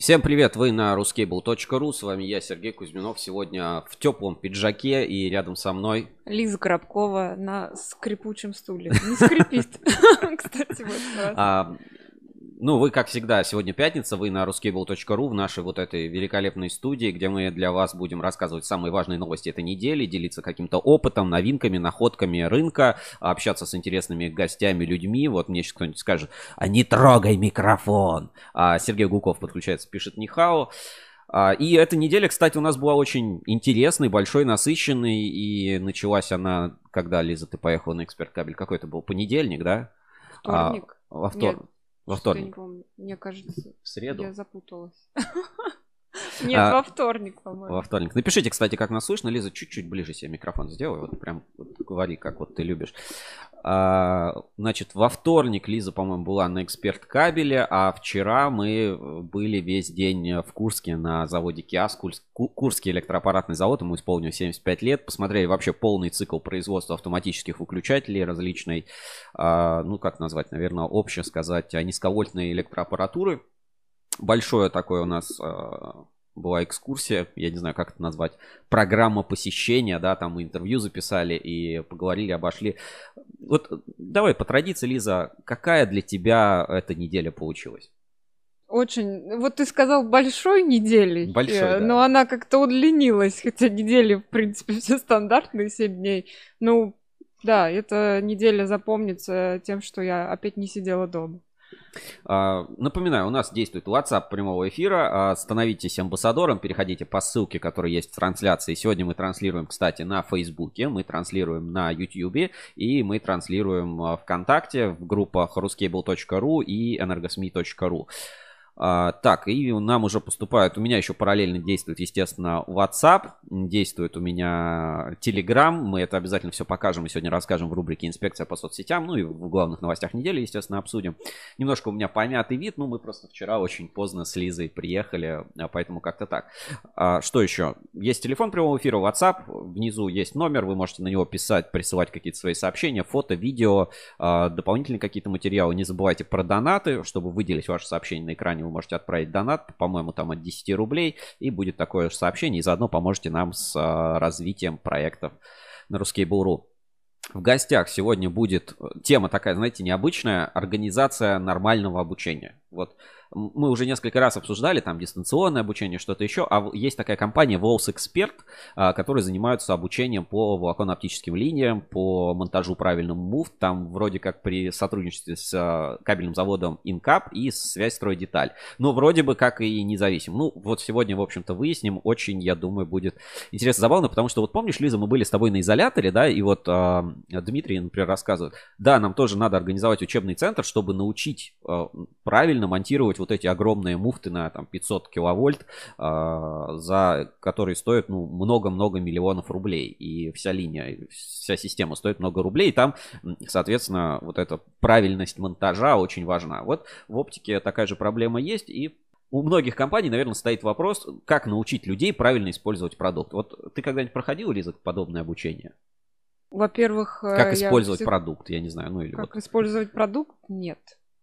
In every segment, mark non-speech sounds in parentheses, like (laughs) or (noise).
Всем привет, вы на ruscable.ru, с вами я, Сергей Кузьминов, сегодня в теплом пиджаке и рядом со мной... Лиза Коробкова на скрипучем стуле. Не скрипит, (laughs) кстати, вот ну, вы, как всегда, сегодня пятница, вы на ruscable.ru в нашей вот этой великолепной студии, где мы для вас будем рассказывать самые важные новости этой недели, делиться каким-то опытом, новинками, находками рынка, общаться с интересными гостями, людьми. Вот мне сейчас кто-нибудь скажет, а не трогай микрофон. А Сергей Гуков подключается, пишет Нихао. А, и эта неделя, кстати, у нас была очень интересной, большой, насыщенной. И началась она, когда, Лиза, ты поехала на эксперт кабель? Какой это был? Понедельник, да? Вторник. А, во вторник. Во вторник. Мне кажется, в среду. Я запуталась. (laughs) Нет, а, во вторник, по-моему. Во вторник. Напишите, кстати, как нас слышно. Лиза, чуть-чуть ближе себе микрофон сделай. Вот прям вот, говори, как вот ты любишь. А, значит, во вторник Лиза, по-моему, была на эксперт кабеле, а вчера мы были весь день в Курске на заводе КИАС, Курский электроаппаратный завод, ему исполнилось 75 лет. Посмотрели вообще полный цикл производства автоматических выключателей различной, а, ну, как назвать, наверное, обще сказать, низковольтной электроаппаратуры. Большое такое у нас а, была экскурсия, я не знаю, как это назвать, программа посещения, да, там мы интервью записали и поговорили, обошли. Вот давай по традиции, Лиза, какая для тебя эта неделя получилась? Очень. Вот ты сказал большой недели, большой, э, да. но она как-то удлинилась, хотя недели, в принципе, (laughs) все стандартные, 7 дней. Ну, да, эта неделя запомнится тем, что я опять не сидела дома. А, напоминаю, у нас действует WhatsApp прямого эфира. А, становитесь амбассадором, переходите по ссылке, которая есть в трансляции. Сегодня мы транслируем, кстати, на Фейсбуке, мы транслируем на YouTube и мы транслируем а, ВКонтакте в группах ruscable.ru и energosmi.ru. А, так, и нам уже поступают, у меня еще параллельно действует, естественно, WhatsApp, действует у меня Telegram, мы это обязательно все покажем и сегодня расскажем в рубрике «Инспекция по соцсетям», ну и в главных новостях недели, естественно, обсудим. Немножко у меня помятый вид, ну мы просто вчера очень поздно с Лизой приехали, а поэтому как-то так. А, что еще? Есть телефон прямого эфира, WhatsApp, внизу есть номер, вы можете на него писать, присылать какие-то свои сообщения, фото, видео, дополнительные какие-то материалы. Не забывайте про донаты, чтобы выделить ваше сообщение на экране вы можете отправить донат, по-моему, там от 10 рублей, и будет такое же сообщение, и заодно поможете нам с а, развитием проектов на Ruskable.ru. В гостях сегодня будет э, тема такая, знаете, необычная, организация нормального обучения. Вот мы уже несколько раз обсуждали там дистанционное обучение, что-то еще, а есть такая компания Walls Expert, а, которая занимаются обучением по волоконно-оптическим линиям, по монтажу правильному муфт, там вроде как при сотрудничестве с а, кабельным заводом Инкап и связь стройдеталь. Но вроде бы как и независим. Ну, вот сегодня, в общем-то, выясним. Очень, я думаю, будет интересно, забавно, потому что вот помнишь, Лиза, мы были с тобой на изоляторе, да, и вот э, Дмитрий, например, рассказывает, да, нам тоже надо организовать учебный центр, чтобы научить э, правильно монтировать вот эти огромные муфты на там 500 киловольт, э, за которые стоят ну много-много миллионов рублей. И вся линия, вся система стоит много рублей. И там, соответственно, вот эта правильность монтажа очень важна. Вот в оптике такая же проблема есть. И у многих компаний, наверное, стоит вопрос, как научить людей правильно использовать продукт. Вот ты когда-нибудь проходил, Лиза, подобное обучение? Во-первых, как использовать я... продукт, я не знаю, ну или как вот. использовать продукт? Нет.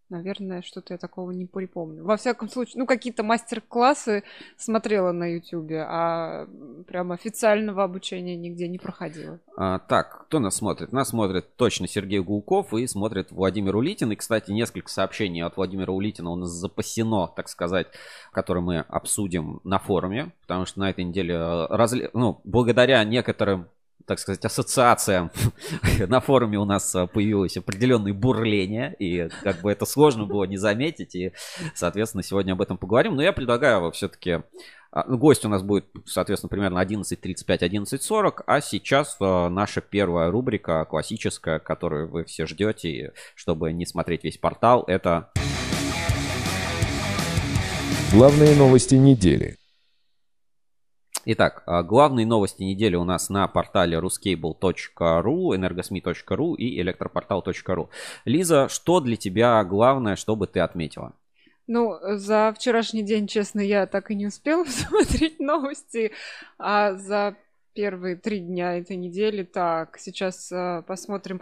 Наверное, что-то я такого не припомню. Во всяком случае, ну, какие-то мастер-классы смотрела на Ютубе, а прям официального обучения нигде не проходила. А, так, кто нас смотрит? Нас смотрит точно Сергей Гулков и смотрит Владимир Улитин. И, кстати, несколько сообщений от Владимира Улитина у нас запасено, так сказать, которые мы обсудим на форуме, потому что на этой неделе, э, разли... ну, благодаря некоторым так сказать, ассоциация (laughs) на форуме у нас а, появилось определенное бурление, и как бы это сложно было не заметить, и, соответственно, сегодня об этом поговорим. Но я предлагаю все-таки... А, ну, гость у нас будет, соответственно, примерно 11.35-11.40, а сейчас а, наша первая рубрика, классическая, которую вы все ждете, чтобы не смотреть весь портал, это... Главные новости недели. Итак, а, главные новости недели у нас на портале ruscable.ru, energosmi.ru и электропортал.ру. Лиза, что для тебя главное, чтобы ты отметила? Ну, за вчерашний день, честно, я так и не успела (laughs) посмотреть новости, а за первые три дня этой недели. Так, сейчас э, посмотрим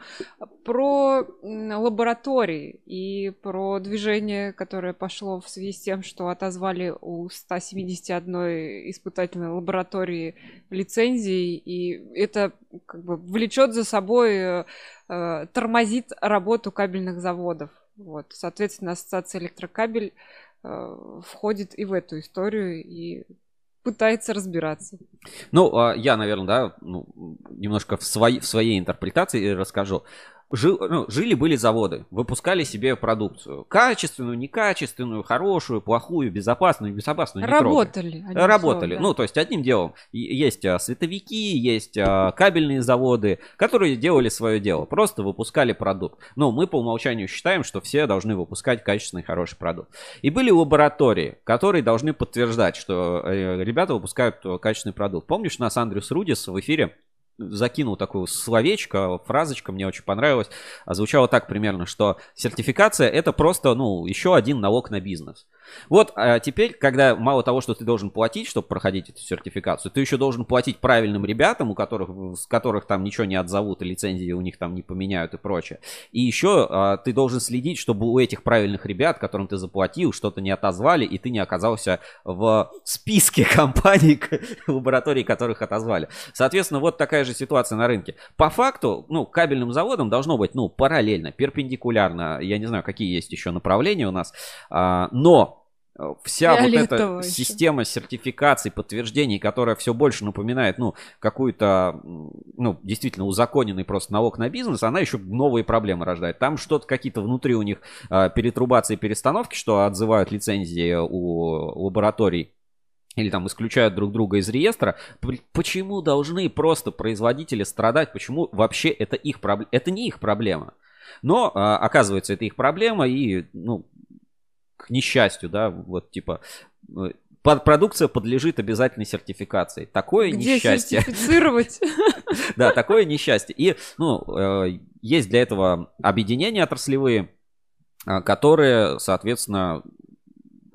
про лаборатории и про движение, которое пошло в связи с тем, что отозвали у 171 испытательной лаборатории лицензии, и это как бы влечет за собой, э, тормозит работу кабельных заводов. Вот, соответственно, ассоциация электрокабель э, входит и в эту историю и пытается разбираться. Ну, а, я, наверное, да, ну, немножко в, своей в своей интерпретации расскажу. Жил, ну, жили-были заводы, выпускали себе продукцию. Качественную, некачественную, хорошую, плохую, безопасную, безопасную. Работали. Работали. Словом, да. Ну, то есть, одним делом, есть а, световики, есть а, кабельные заводы, которые делали свое дело. Просто выпускали продукт. Но мы по умолчанию считаем, что все должны выпускать качественный, хороший продукт. И были лаборатории, которые должны подтверждать, что э, ребята выпускают э, качественный продукт. Помнишь, нас Андрюс Рудис в эфире закинул такое словечко, фразочка мне очень понравилась. Звучало так примерно, что сертификация это просто, ну, еще один налог на бизнес. Вот а теперь, когда мало того, что ты должен платить, чтобы проходить эту сертификацию, ты еще должен платить правильным ребятам, у которых, с которых там ничего не отзовут, и лицензии у них там не поменяют и прочее. И еще а, ты должен следить, чтобы у этих правильных ребят, которым ты заплатил, что-то не отозвали, и ты не оказался в списке (laughs) компаний, лабораторий, которых отозвали. Соответственно, вот такая же ситуация на рынке. По факту, ну, кабельным заводам должно быть, ну, параллельно, перпендикулярно, я не знаю, какие есть еще направления у нас, а, но вся вот эта еще. система сертификаций, подтверждений, которая все больше напоминает, ну, какую-то, ну, действительно узаконенный просто налог на бизнес, она еще новые проблемы рождает. Там что-то какие-то внутри у них э, перетрубации, перестановки, что отзывают лицензии у лабораторий или там исключают друг друга из реестра, почему должны просто производители страдать, почему вообще это их проблема, это не их проблема. Но, а, оказывается, это их проблема, и, ну, к несчастью, да, вот типа э, продукция подлежит обязательной сертификации. Такое Где несчастье. сертифицировать? (laughs) Да, такое несчастье. И, ну, э, есть для этого объединения отраслевые, э, которые, соответственно,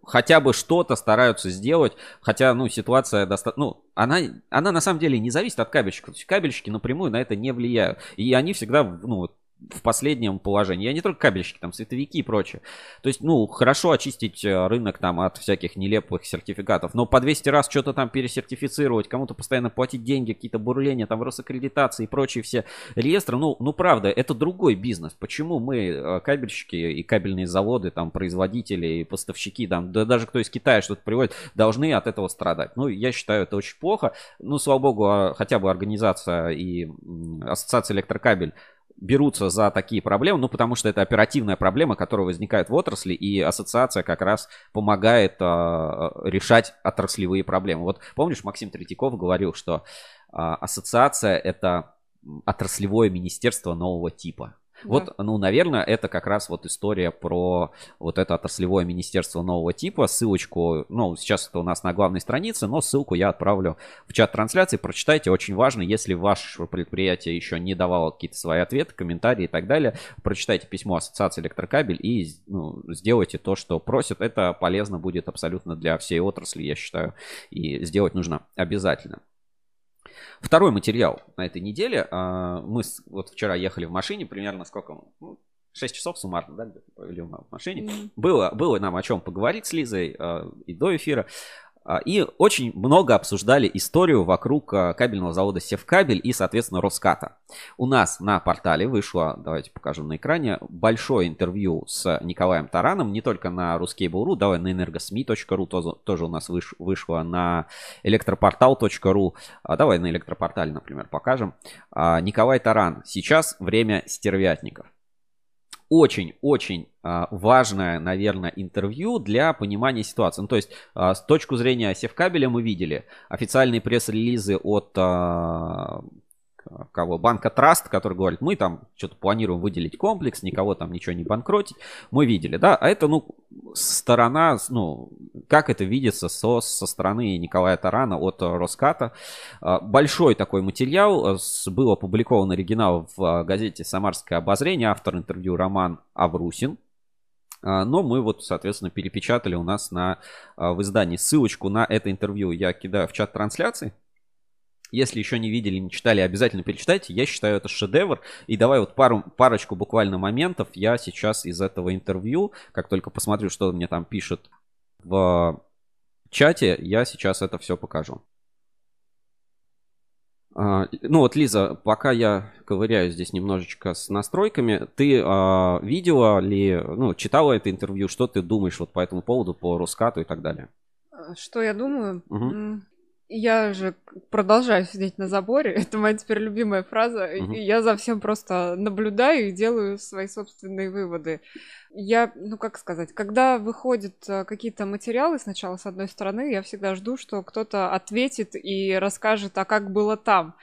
хотя бы что-то стараются сделать, хотя, ну, ситуация достаточно, ну, она, она на самом деле не зависит от кабельщиков, кабельщики напрямую на это не влияют, и они всегда, ну, в последнем положении. Я не только кабельщики, там световики и прочее. То есть, ну, хорошо очистить э, рынок там от всяких нелепых сертификатов, но по 200 раз что-то там пересертифицировать, кому-то постоянно платить деньги, какие-то бурления, там Росаккредитации и прочие все реестры, ну, ну, правда, это другой бизнес. Почему мы, э, кабельщики и кабельные заводы, там, производители и поставщики, там, да даже кто из Китая что-то приводит, должны от этого страдать? Ну, я считаю, это очень плохо. Ну, слава богу, а хотя бы организация и ассоциация электрокабель берутся за такие проблемы, ну, потому что это оперативная проблема, которая возникает в отрасли, и ассоциация как раз помогает э, решать отраслевые проблемы. Вот помнишь, Максим Третьяков говорил, что э, ассоциация это отраслевое министерство нового типа. Вот, ну, наверное, это как раз вот история про вот это отраслевое министерство нового типа. Ссылочку, ну, сейчас это у нас на главной странице, но ссылку я отправлю в чат трансляции. Прочитайте, очень важно, если ваше предприятие еще не давало какие-то свои ответы, комментарии и так далее, прочитайте письмо Ассоциации Электрокабель и ну, сделайте то, что просят. Это полезно будет абсолютно для всей отрасли, я считаю, и сделать нужно обязательно. Второй материал на этой неделе. А, мы вот вчера ехали в машине, примерно сколько? Ну, 6 часов суммарно, да, где-то провели в машине. Mm-hmm. Было, было нам о чем поговорить с Лизой а, и до эфира. А, и очень много обсуждали историю вокруг а, кабельного завода Севкабель и, соответственно, Роската. У нас на портале вышло, давайте покажем на экране, большое интервью с Николаем Тараном, не только на ruskable.ru, давай на тоже, тоже у нас выш, вышло, на электропортал.ру, а давай на электропортале, например, покажем. Николай Таран, сейчас время стервятников очень-очень а, важное, наверное, интервью для понимания ситуации. Ну, то есть, а, с точки зрения севкабеля мы видели официальные пресс-релизы от а, кого банка Траст, который говорит, мы там что-то планируем выделить комплекс, никого там ничего не банкротить, мы видели, да, а это, ну, сторона, ну, как это видится со, со стороны Николая Тарана от Роската. А, большой такой материал, э, был опубликован оригинал в газете «Самарское обозрение», автор интервью Роман Аврусин, но мы вот, соответственно, перепечатали у нас на, в издании. Ссылочку на это интервью я кидаю в чат трансляции. Если еще не видели, не читали, обязательно перечитайте. Я считаю это шедевр. И давай вот пару, парочку буквально моментов я сейчас из этого интервью, как только посмотрю, что мне там пишет в чате, я сейчас это все покажу. А, ну вот, Лиза, пока я ковыряю здесь немножечко с настройками, ты а, видела ли, ну, читала это интервью, что ты думаешь вот по этому поводу, по Рускату и так далее? Что я думаю? Угу. Я же продолжаю сидеть на заборе. (laughs) Это моя теперь любимая фраза. Угу. Я за всем просто наблюдаю и делаю свои собственные выводы. Я, ну как сказать, когда выходят э, какие-то материалы сначала с одной стороны, я всегда жду, что кто-то ответит и расскажет, а как было там.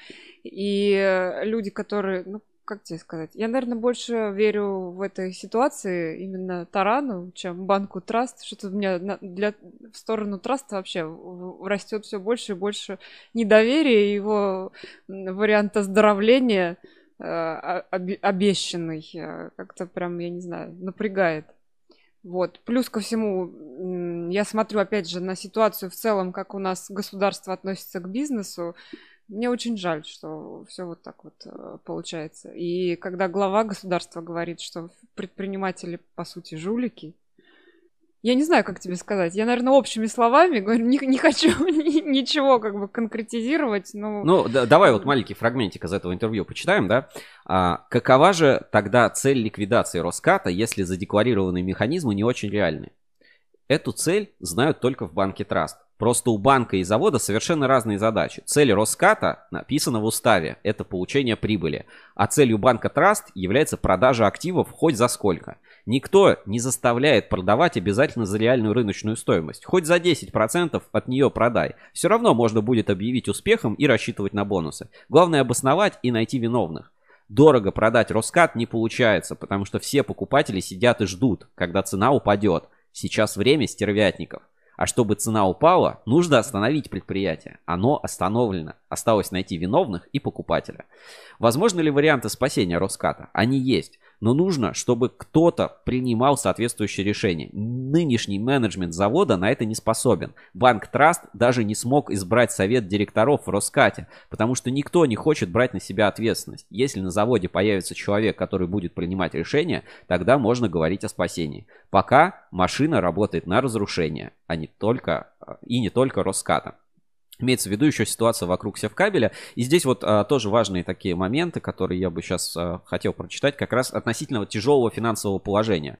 И люди, которые, ну как тебе сказать, я, наверное, больше верю в этой ситуации именно Тарану, чем банку Траст. Что-то у меня для, в сторону Траста вообще растет все больше и больше недоверия, его вариант оздоровления э, обещанный э, как-то прям, я не знаю, напрягает. Вот. Плюс ко всему, я смотрю, опять же, на ситуацию в целом, как у нас государство относится к бизнесу. Мне очень жаль, что все вот так вот э, получается. И когда глава государства говорит, что предприниматели, по сути, жулики, я не знаю, как тебе сказать. Я, наверное, общими словами говорю, не, не хочу (laughs) ничего как бы конкретизировать. Но... Ну, да, давай вот маленький фрагментик из этого интервью почитаем, да? А, какова же тогда цель ликвидации Роската, если задекларированные механизмы не очень реальны? Эту цель знают только в банке Траст. Просто у банка и завода совершенно разные задачи. Цель Роската написана в уставе. Это получение прибыли. А целью банка Траст является продажа активов хоть за сколько. Никто не заставляет продавать обязательно за реальную рыночную стоимость. Хоть за 10% от нее продай. Все равно можно будет объявить успехом и рассчитывать на бонусы. Главное обосновать и найти виновных. Дорого продать Роскат не получается, потому что все покупатели сидят и ждут, когда цена упадет. Сейчас время стервятников. А чтобы цена упала, нужно остановить предприятие. Оно остановлено. Осталось найти виновных и покупателя. Возможны ли варианты спасения Роската? Они есть но нужно, чтобы кто-то принимал соответствующее решение. Нынешний менеджмент завода на это не способен. Банк Траст даже не смог избрать совет директоров в Роскате, потому что никто не хочет брать на себя ответственность. Если на заводе появится человек, который будет принимать решения, тогда можно говорить о спасении. Пока машина работает на разрушение, а не только и не только Роската. Имеется в виду еще ситуация вокруг севкабеля. И здесь вот а, тоже важные такие моменты, которые я бы сейчас а, хотел прочитать, как раз относительно тяжелого финансового положения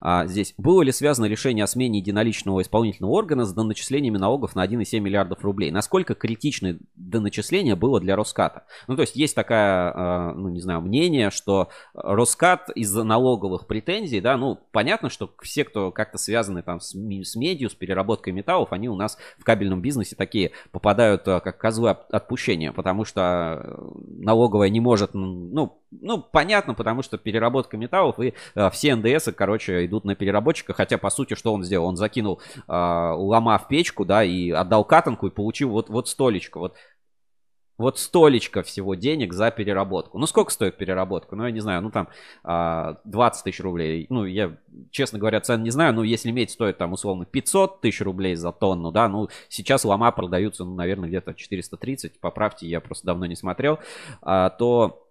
а, здесь. Было ли связано решение о смене единоличного исполнительного органа с доначислениями налогов на 1,7 миллиардов рублей? Насколько критичное доначисление было для Роската? Ну, то есть есть такая, а, ну, не знаю, мнение, что Роскат из-за налоговых претензий, да, ну, понятно, что все, кто как-то связаны там с, с медиа, с переработкой металлов, они у нас в кабельном бизнесе такие попадают а, как козлы отпущения, потому что налоговая не может, ну, ну, понятно, потому что переработка металлов и э, все НДС, короче, идут на переработчика. Хотя, по сути, что он сделал? Он закинул э, в печку, да, и отдал катанку и получил вот, вот столечко. Вот, вот столечко всего денег за переработку. Ну, сколько стоит переработка? Ну, я не знаю, ну, там, 20 тысяч рублей. Ну, я, честно говоря, цен не знаю, но если медь стоит, там, условно, 500 тысяч рублей за тонну, да, ну, сейчас лома продаются, ну, наверное, где-то 430, поправьте, я просто давно не смотрел, а, то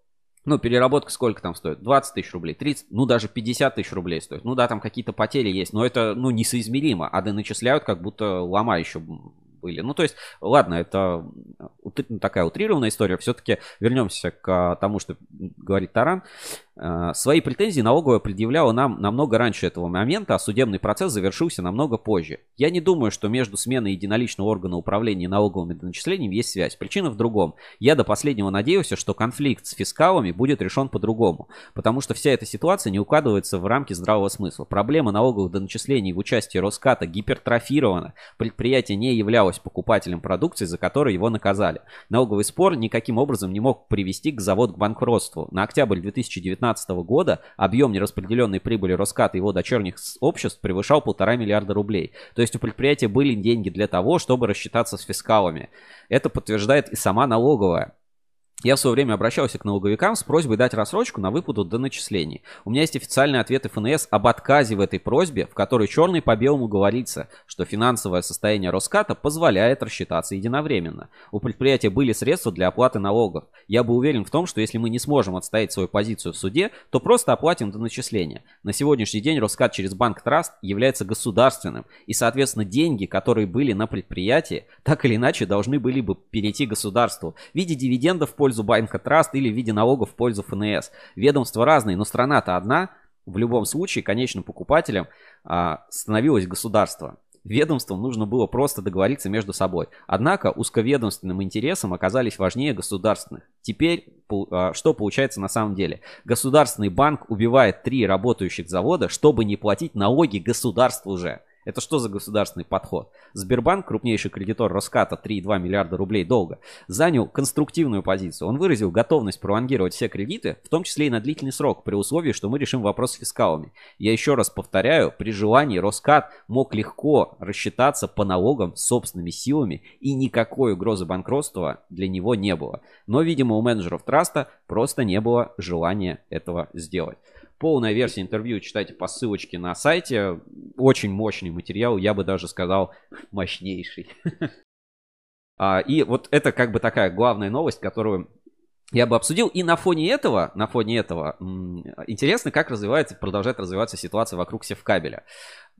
ну, переработка сколько там стоит? 20 тысяч рублей, 30, ну, даже 50 тысяч рублей стоит. Ну, да, там какие-то потери есть, но это, ну, несоизмеримо. А начисляют, как будто лома еще были. Ну, то есть, ладно, это такая утрированная история. Все-таки вернемся к тому, что говорит Таран. Э, свои претензии налоговая предъявляла нам намного раньше этого момента, а судебный процесс завершился намного позже. Я не думаю, что между сменой единоличного органа управления налоговыми доначислениями есть связь. Причина в другом. Я до последнего надеялся, что конфликт с фискалами будет решен по-другому, потому что вся эта ситуация не укладывается в рамки здравого смысла. Проблема налоговых доначислений в участии Роската гипертрофирована. Предприятие не являлось покупателем продукции, за которую его наказали. Налоговый спор никаким образом не мог привести к заводу к банкротству. На октябрь 2019 2019 года объем нераспределенной прибыли Роската и его дочерних обществ превышал полтора миллиарда рублей. То есть у предприятия были деньги для того, чтобы рассчитаться с фискалами. Это подтверждает и сама налоговая. Я в свое время обращался к налоговикам с просьбой дать рассрочку на выплату до начислений. У меня есть официальные ответы ФНС об отказе в этой просьбе, в которой черный по белому говорится, что финансовое состояние Роската позволяет рассчитаться единовременно. У предприятия были средства для оплаты налогов. Я был уверен в том, что если мы не сможем отстоять свою позицию в суде, то просто оплатим до начисления. На сегодняшний день Роскат через Банк Траст является государственным, и, соответственно, деньги, которые были на предприятии, так или иначе должны были бы перейти государству в виде дивидендов в пользу пользу Банка Траст или в виде налогов в пользу ФНС. Ведомства разные, но страна-то одна. В любом случае, конечным покупателем а, становилось государство. Ведомствам нужно было просто договориться между собой. Однако узковедомственным интересам оказались важнее государственных. Теперь а, что получается на самом деле? Государственный банк убивает три работающих завода, чтобы не платить налоги государству уже. Это что за государственный подход? Сбербанк, крупнейший кредитор Роската, 3,2 миллиарда рублей долга, занял конструктивную позицию. Он выразил готовность пролонгировать все кредиты, в том числе и на длительный срок, при условии, что мы решим вопрос с фискалами. Я еще раз повторяю, при желании Роскат мог легко рассчитаться по налогам собственными силами, и никакой угрозы банкротства для него не было. Но, видимо, у менеджеров траста просто не было желания этого сделать. Полная версия интервью читайте по ссылочке на сайте. Очень мощный материал, я бы даже сказал, мощнейший. (laughs) А, и вот это как бы такая главная новость, которую я бы обсудил. И на фоне этого, на фоне этого, интересно, как развивается, продолжает развиваться ситуация вокруг севкабеля.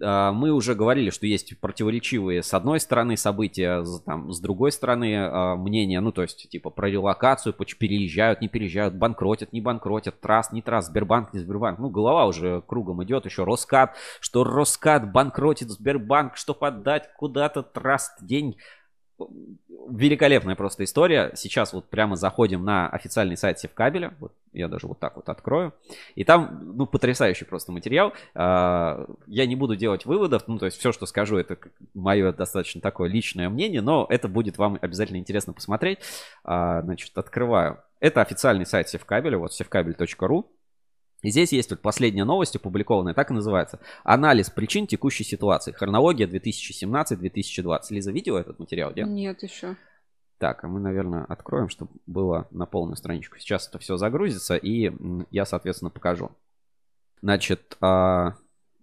А, мы уже говорили, что есть противоречивые с одной стороны события, там, с другой стороны а, мнения, ну, то есть, типа, про релокацию, переезжают, не переезжают, банкротят, не банкротят, траст, не траст, Сбербанк, не Сбербанк. Ну, голова уже кругом идет, еще Роскат, что Роскат банкротит Сбербанк, что подать куда-то траст, день великолепная просто история. Сейчас вот прямо заходим на официальный сайт Севкабеля. Вот я даже вот так вот открою. И там, ну, потрясающий просто материал. А, я не буду делать выводов. Ну, то есть все, что скажу, это мое достаточно такое личное мнение, но это будет вам обязательно интересно посмотреть. А, значит, открываю. Это официальный сайт Севкабеля, вот севкабель.ру. И здесь есть вот последняя новость опубликованная, так и называется. Анализ причин текущей ситуации. Хронология 2017-2020. Лиза, видела этот материал? Нет, нет еще. Так, а мы, наверное, откроем, чтобы было на полную страничку. Сейчас это все загрузится, и я, соответственно, покажу. Значит, а,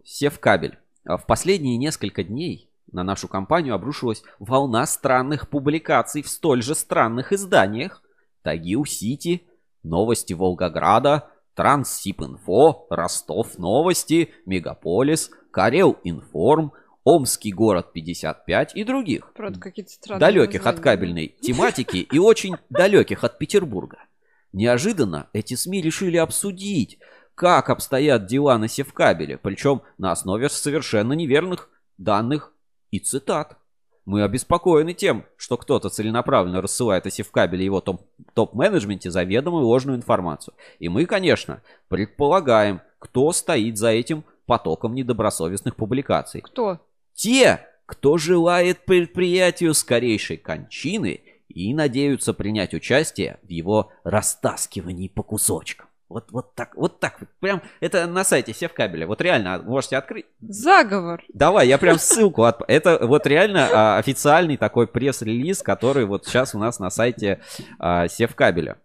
Севкабель. А, в последние несколько дней на нашу компанию обрушилась волна странных публикаций в столь же странных изданиях. Тагил Сити, Новости Волгограда, Транссибинфо, Ростов Новости, Мегаполис, Карел Информ, Омский город 55 и других. Далеких названия. от кабельной тематики и очень далеких от Петербурга. Неожиданно эти СМИ решили обсудить, как обстоят дела на Севкабеле, причем на основе совершенно неверных данных и цитат. Мы обеспокоены тем, что кто-то целенаправленно рассылает о Севкабеле и его топ-менеджменте заведомо ложную информацию. И мы, конечно, предполагаем, кто стоит за этим потоком недобросовестных публикаций. Кто? Те, кто желает предприятию скорейшей кончины и надеются принять участие в его растаскивании по кусочкам. Вот, вот так, вот так. Прям это на сайте Севкабеля. Вот реально можете открыть. Заговор. Давай, я прям (laughs) ссылку. От... Это вот реально а, официальный такой пресс-релиз, который вот сейчас у нас на сайте а, Севкабеля.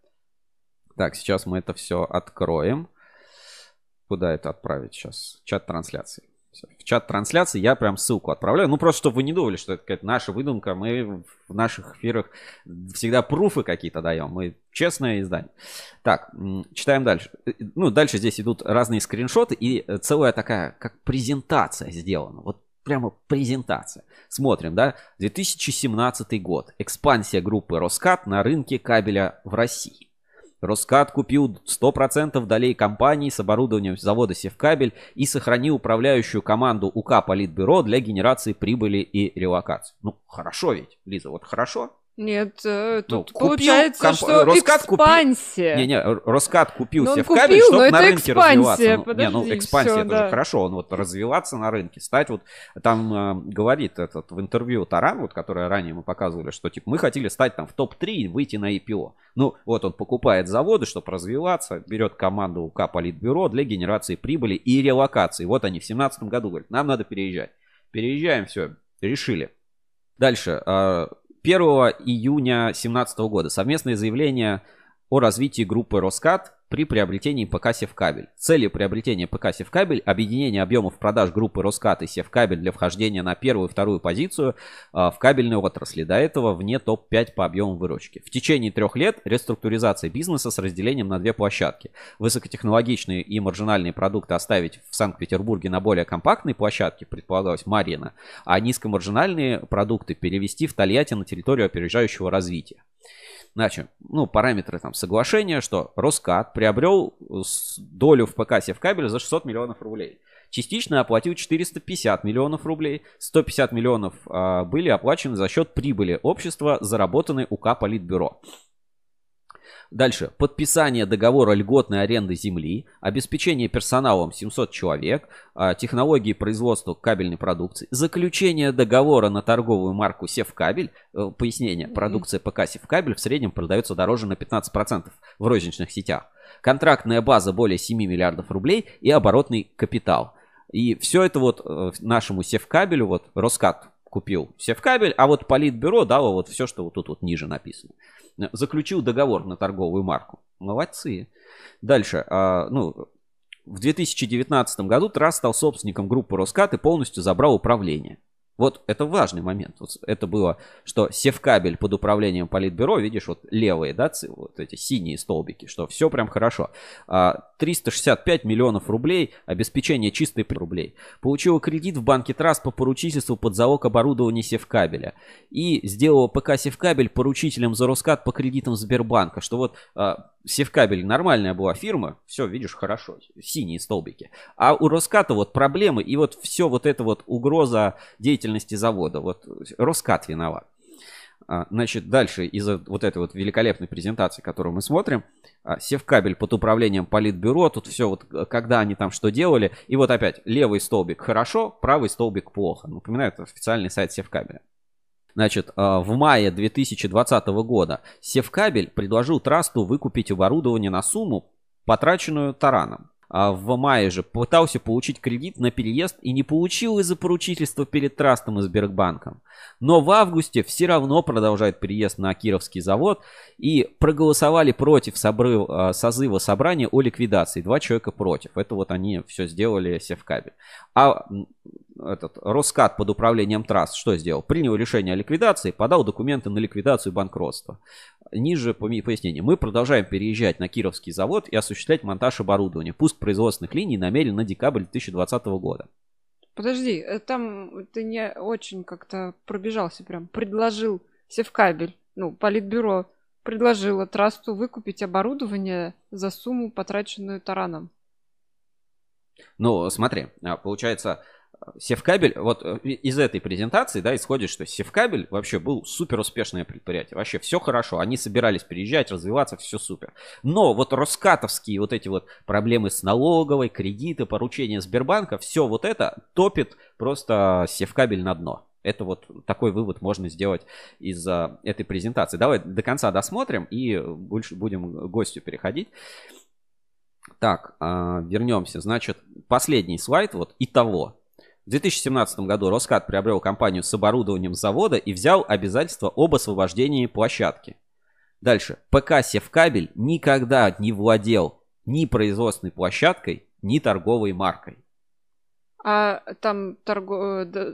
Так, сейчас мы это все откроем. Куда это отправить сейчас? Чат трансляции в чат трансляции я прям ссылку отправляю. Ну, просто чтобы вы не думали, что это какая-то наша выдумка. Мы в наших эфирах всегда пруфы какие-то даем. Мы честное издание. Так, читаем дальше. Э, ну, дальше здесь идут разные скриншоты и целая такая, как презентация сделана. Вот прямо презентация. Смотрим, да? 2017 год. Экспансия группы Роскат на рынке кабеля в России. Роскат купил 100% долей компании с оборудованием завода Севкабель и сохранил управляющую команду УК Политбюро для генерации прибыли и релокации. Ну, хорошо ведь, Лиза, вот хорошо? Нет, э, Ну, тут купил получается, комп- что Роскат купил- экспансия. Не-не, Роскат купил Ну, он Севкабель, купил, чтобы но на рынке экспансия, развиваться. Ну, не, подожди, ну экспансия, всё, это да. же хорошо, он вот развиваться на рынке, стать вот, там э, говорит этот в интервью Таран, вот, которое ранее мы показывали, что типа мы хотели стать там в топ-3 и выйти на IPO. Ну, вот он покупает заводы, чтобы развиваться, берет команду УК Политбюро для генерации прибыли и релокации. Вот они в 2017 году говорят, нам надо переезжать. Переезжаем, все, решили. Дальше. э, 1 июня 2017 года. Совместное заявление о развитии группы Роскат при приобретении ПК Севкабель. Цели приобретения ПК Севкабель – объединение объемов продаж группы Роскат и Севкабель для вхождения на первую и вторую позицию а, в кабельной отрасли. До этого вне топ-5 по объему выручки. В течение трех лет реструктуризация бизнеса с разделением на две площадки. Высокотехнологичные и маржинальные продукты оставить в Санкт-Петербурге на более компактной площадке, предполагалось Марина, а низкомаржинальные продукты перевести в Тольятти на территорию опережающего развития. Значит, ну, параметры там соглашения, что Роскат приобрел долю в ПК Севкабель за 600 миллионов рублей. Частично оплатил 450 миллионов рублей. 150 миллионов а, были оплачены за счет прибыли общества, заработанной УК Политбюро. Дальше. Подписание договора льготной аренды земли, обеспечение персоналом 700 человек, а, технологии производства кабельной продукции, заключение договора на торговую марку Севкабель, э, пояснение, продукция ПК Севкабель в среднем продается дороже на 15% в розничных сетях. Контрактная база более 7 миллиардов рублей и оборотный капитал. И все это вот э, нашему Севкабелю, вот Роскат купил Севкабель, а вот Политбюро дало вот все, что вот тут вот ниже написано заключил договор на торговую марку. Молодцы. Дальше. А, ну, в 2019 году Трасс стал собственником группы Роскат и полностью забрал управление. Вот это важный момент. Вот это было, что Севкабель под управлением Политбюро, видишь, вот левые, да, вот эти синие столбики, что все прям хорошо. 365 а, миллионов рублей, обеспечение чистой рублей. Получила кредит в банке Трас по поручительству под залог оборудования Севкабеля. И сделала ПК Севкабель поручителем за Роскат по кредитам Сбербанка, что вот а, Севкабель нормальная была фирма, все, видишь, хорошо, синие столбики. А у Роската вот проблемы, и вот все вот это вот угроза деятельности завода, вот Роскат виноват. А, значит, дальше из-за вот этой вот великолепной презентации, которую мы смотрим, а, Севкабель под управлением Политбюро, тут все вот, когда они там что делали, и вот опять левый столбик хорошо, правый столбик плохо. Напоминаю, это официальный сайт Севкабеля. Значит, а, в мае 2020 года Севкабель предложил Трасту выкупить оборудование на сумму, потраченную Тараном. А в мае же пытался получить кредит на переезд и не получил из-за поручительства перед Трастом и Сбербанком. Но в августе все равно продолжает переезд на Кировский завод и проголосовали против собрыв, а, созыва собрания о ликвидации. Два человека против. Это вот они все сделали Севкабель. А этот Роскат под управлением Трасс что сделал? Принял решение о ликвидации, подал документы на ликвидацию банкротства. Ниже пояснение. Мы продолжаем переезжать на Кировский завод и осуществлять монтаж оборудования. Пуск производственных линий намерен на декабрь 2020 года. Подожди, э, там ты не очень как-то пробежался прям. Предложил Севкабель, ну, Политбюро предложило Трасту выкупить оборудование за сумму, потраченную Тараном. Ну, смотри, а, получается, Севкабель, вот э, из этой презентации, да, исходит, что Севкабель вообще был супер успешное предприятие. Вообще все хорошо. Они собирались переезжать, развиваться, все супер. Но вот Роскатовские вот эти вот проблемы с налоговой, кредиты, поручения Сбербанка, все вот это топит просто Севкабель на дно. Это вот такой вывод можно сделать из этой презентации. Давай до конца досмотрим и больше будем к гостю переходить. Так, а, вернемся. Значит, последний слайд, вот итого. В 2017 году Роскат приобрел компанию с оборудованием завода и взял обязательство об освобождении площадки. Дальше. ПК Севкабель никогда не владел ни производственной площадкой, ни торговой маркой. А там торго... Э,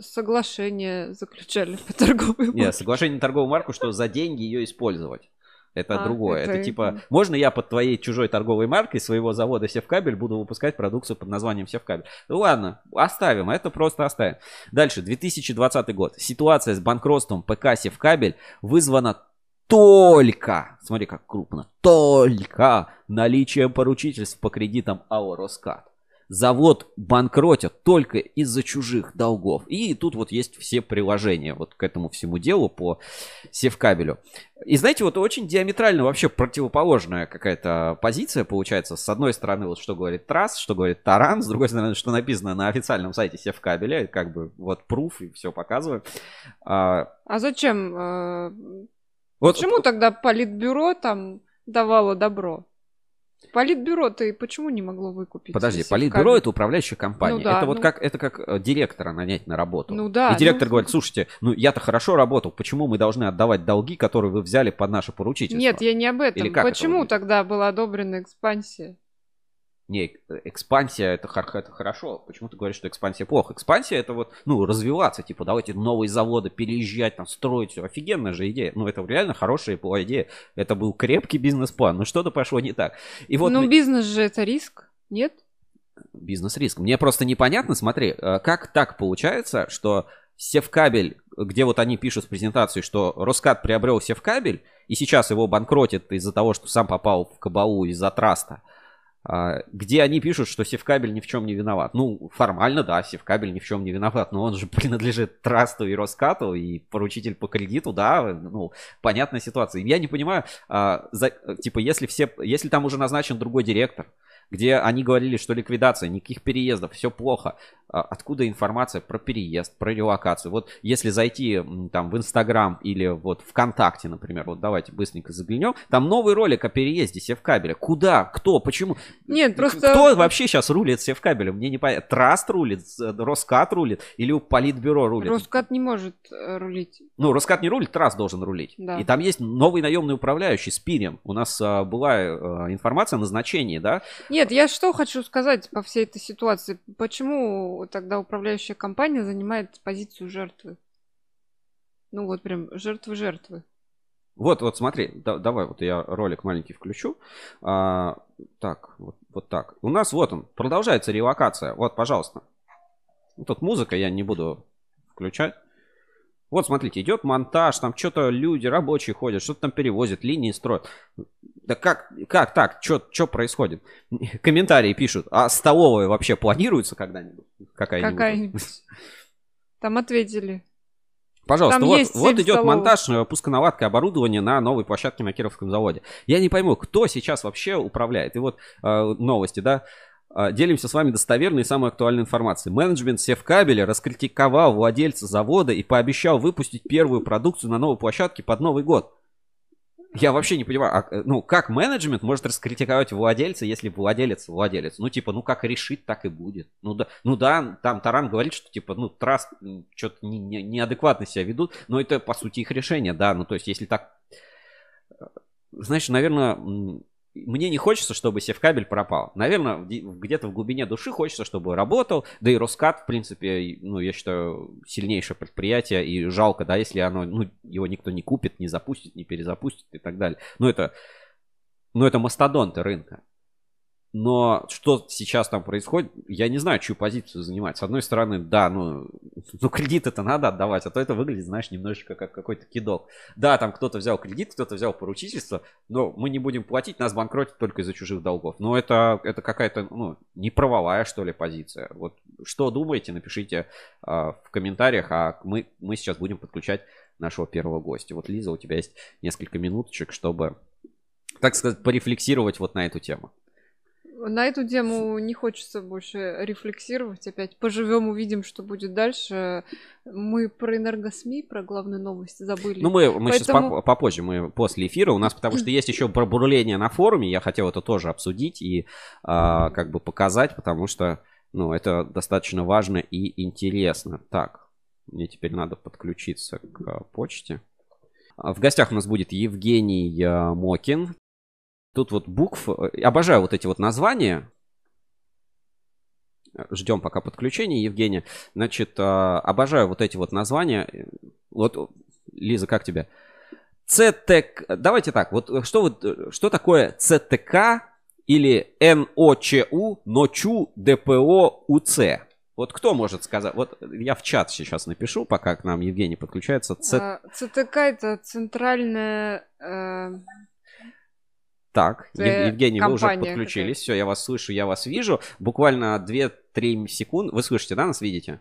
соглашение заключали по торговой марке? Нет, соглашение на торговую марку, что за деньги ее использовать. Это а, другое. Это... это типа, можно я под твоей чужой торговой маркой своего завода Севкабель буду выпускать продукцию под названием Севкабель? Ну ладно, оставим, это просто оставим. Дальше, 2020 год. Ситуация с банкротством ПК Севкабель вызвана только, смотри как крупно, только наличием поручительств по кредитам АО «Роскат» завод банкротят только из-за чужих долгов. И тут вот есть все приложения вот к этому всему делу по севкабелю. И знаете, вот очень диаметрально вообще противоположная какая-то позиция получается. С одной стороны, вот что говорит Трасс, что говорит Таран, с другой стороны, что написано на официальном сайте севкабеля, как бы вот пруф и все показываю. А, а зачем? Э, вот, Почему тогда Политбюро там давало добро? Политбюро ты почему не могло выкупить? Подожди, политбюро это управляющая компания. Ну да, это вот ну. как это как э, директора нанять на работу. Ну да, И директор ну, говорит: слушайте, ну я-то хорошо работал, почему мы должны отдавать долги, которые вы взяли под наше поручительство? Нет, я не об этом. Или как это Почему выглядит? тогда была одобрена экспансия? Не, экспансия это, это хорошо. Почему ты говоришь, что экспансия плохо? Экспансия это вот, ну, развиваться, типа, давайте новые заводы переезжать, там, строить все. Офигенная же идея. Ну, это реально хорошая идея. Это был крепкий бизнес-план. Но что-то пошло не так. И вот ну, бизнес же это риск, нет? бизнес-риск. Мне просто непонятно, смотри, э, как так получается, что Севкабель, где вот они пишут в презентации, что Роскат приобрел Севкабель, и сейчас его банкротит из-за того, что сам попал в кабалу из-за траста, где они пишут, что Севкабель ни в чем не виноват. Ну, формально, да, Севкабель ни в чем не виноват, но он же (laughs) принадлежит Трасту и Роскату, и поручитель по кредиту, да, ну, понятная ситуация. Я не понимаю, а, за- типа, если все, если там уже назначен другой директор, где они говорили, что ликвидация, никаких переездов, все плохо. А Откуда информация про переезд, про релокацию? Вот если зайти там в Инстаграм или вот ВКонтакте, например, вот давайте быстренько заглянем, там новый ролик о переезде Севкабеля. Куда? Кто? Почему? Нет, просто- Кто вообще сейчас рулит Севкабелем? Мне не понятно. Траст рулит, Роскат рулит или Политбюро рулит? Роскат не может э, рулить. Ну, Роскат не рулит, Траст должен рулить. Да. И там есть новый наемный управляющий, Спирин. У нас а, была э, информация о назначении, да? Нет, я что хочу сказать по всей этой ситуации. Почему тогда управляющая компания занимает позицию жертвы? Ну вот прям жертвы-жертвы. Вот, вот смотри, да- давай, вот я ролик маленький включу. А, так, вот, вот так. У нас вот он, продолжается релокация. Вот, пожалуйста. Тут музыка, я не буду включать. Вот, смотрите, идет монтаж, там что-то люди, рабочие ходят, что-то там перевозят, линии строят. Да как, как так? Что происходит? (laughs) Комментарии пишут, а столовая вообще планируется когда-нибудь? Какая-нибудь? Какая-нибудь. Там ответили. Пожалуйста, Там вот, вот идет столовых. монтаж э, пусконаладка оборудования на новой площадке на Кировском заводе. Я не пойму, кто сейчас вообще управляет. И вот э, новости, да. Э, Делимся с вами достоверной и самой актуальной информацией. Менеджмент Севкабеля раскритиковал владельца завода и пообещал выпустить первую продукцию на новой площадке под Новый год. Я вообще не понимаю, а, э, ну как менеджмент может раскритиковать владельца, если владелец владелец? Ну типа, ну как решит, так и будет. Ну да, ну да, там Таран говорит, что типа, ну Траст что-то не, не- неадекватно себя ведут, но это по сути их решение, да. Ну то есть если так, э, знаешь, наверное, мне не хочется, чтобы Севкабель пропал. Наверное, где-то в глубине души хочется, чтобы работал. Да и Роскат, в принципе, ну, я считаю, сильнейшее предприятие. И жалко, да, если оно, ну, его никто не купит, не запустит, не перезапустит и так далее. Ну, это, ну, это мастодонты рынка. Но что сейчас там происходит, я не знаю, чью позицию занимать. С одной стороны, да, ну, (laughs) ну кредит это надо отдавать, а то это выглядит, знаешь, немножечко как какой-то кидок. Да, там кто-то взял кредит, кто-то взял поручительство, но мы не будем платить, нас банкротят только из-за чужих долгов. Но это, это какая-то, ну, не правовая, что ли, позиция. Вот что думаете, напишите а, в комментариях, а мы, мы сейчас будем подключать нашего первого гостя. Вот, Лиза, у тебя есть несколько минуточек, чтобы, так сказать, порефлексировать вот на эту тему. На эту тему не хочется больше рефлексировать. Опять поживем, увидим, что будет дальше. Мы про энергосми, про главные новости забыли. Ну, мы, мы сейчас Поэтому- попозже, мы после эфира. У нас, потому что есть еще пробурление на форуме. Я хотел это тоже обсудить и а, как бы показать, потому что, ну, это достаточно важно и интересно. Так, мне теперь надо подключиться к а, почте. А, В гостях у нас будет Евгений а, Мокин. Тут вот букв. э, Обожаю вот эти вот названия. Ждем пока подключения, Евгения. Значит, а, обожаю вот эти вот названия. Вот, Лиза, как тебе? ЦТК. Давайте так. Вот что вот э, что такое ЦТК или НОЧУ, НОЧУ, ДПО, УЦ? Вот кто может сказать? Вот я в чат сейчас напишу, пока к нам Евгений подключается. Ц... А, ЦТК это центральная э, Так, Э, Евгений, вы уже подключились. Все, я вас слышу, я вас вижу. Буквально 2-3 секунды. Вы слышите, да, нас видите?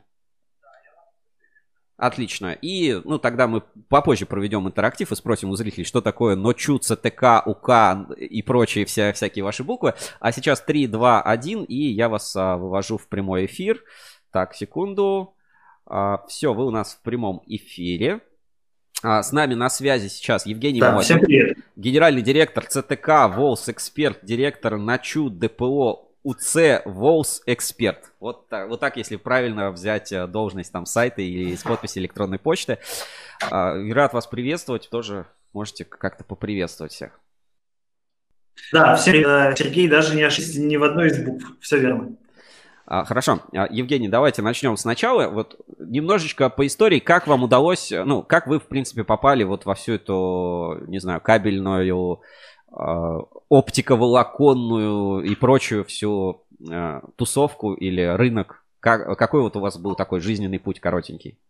Отлично. И, ну, тогда мы попозже проведем интерактив и спросим у зрителей, что такое НОЧУ, ЦТК, УК и прочие вся, всякие ваши буквы. А сейчас 3, 2, 1, и я вас а, вывожу в прямой эфир. Так, секунду. все, вы у нас в прямом эфире. А, с нами на связи сейчас Евгений Да, всем привет. генеральный директор ЦТК, ВОЛС Эксперт, директор НАЧУ ДПО УЦ ВОЛС Эксперт. Вот так, вот так, если правильно взять э, должность там сайта или с подписи электронной почты. А, Рад вас приветствовать, тоже можете как-то поприветствовать всех. Да, всем привет. Сергей даже не ошибся ни в одной из букв. Все верно. А, Хорошо, А, Евгений, давайте начнем сначала. Вот немножечко по истории, как вам удалось, э, ну, как вы, в принципе, попали вот во всю эту, не знаю, кабельную, а, оптиковолоконную и прочую всю а, тусовку или рынок? Как, какой вот у вас был такой жизненный путь коротенький? (laughs)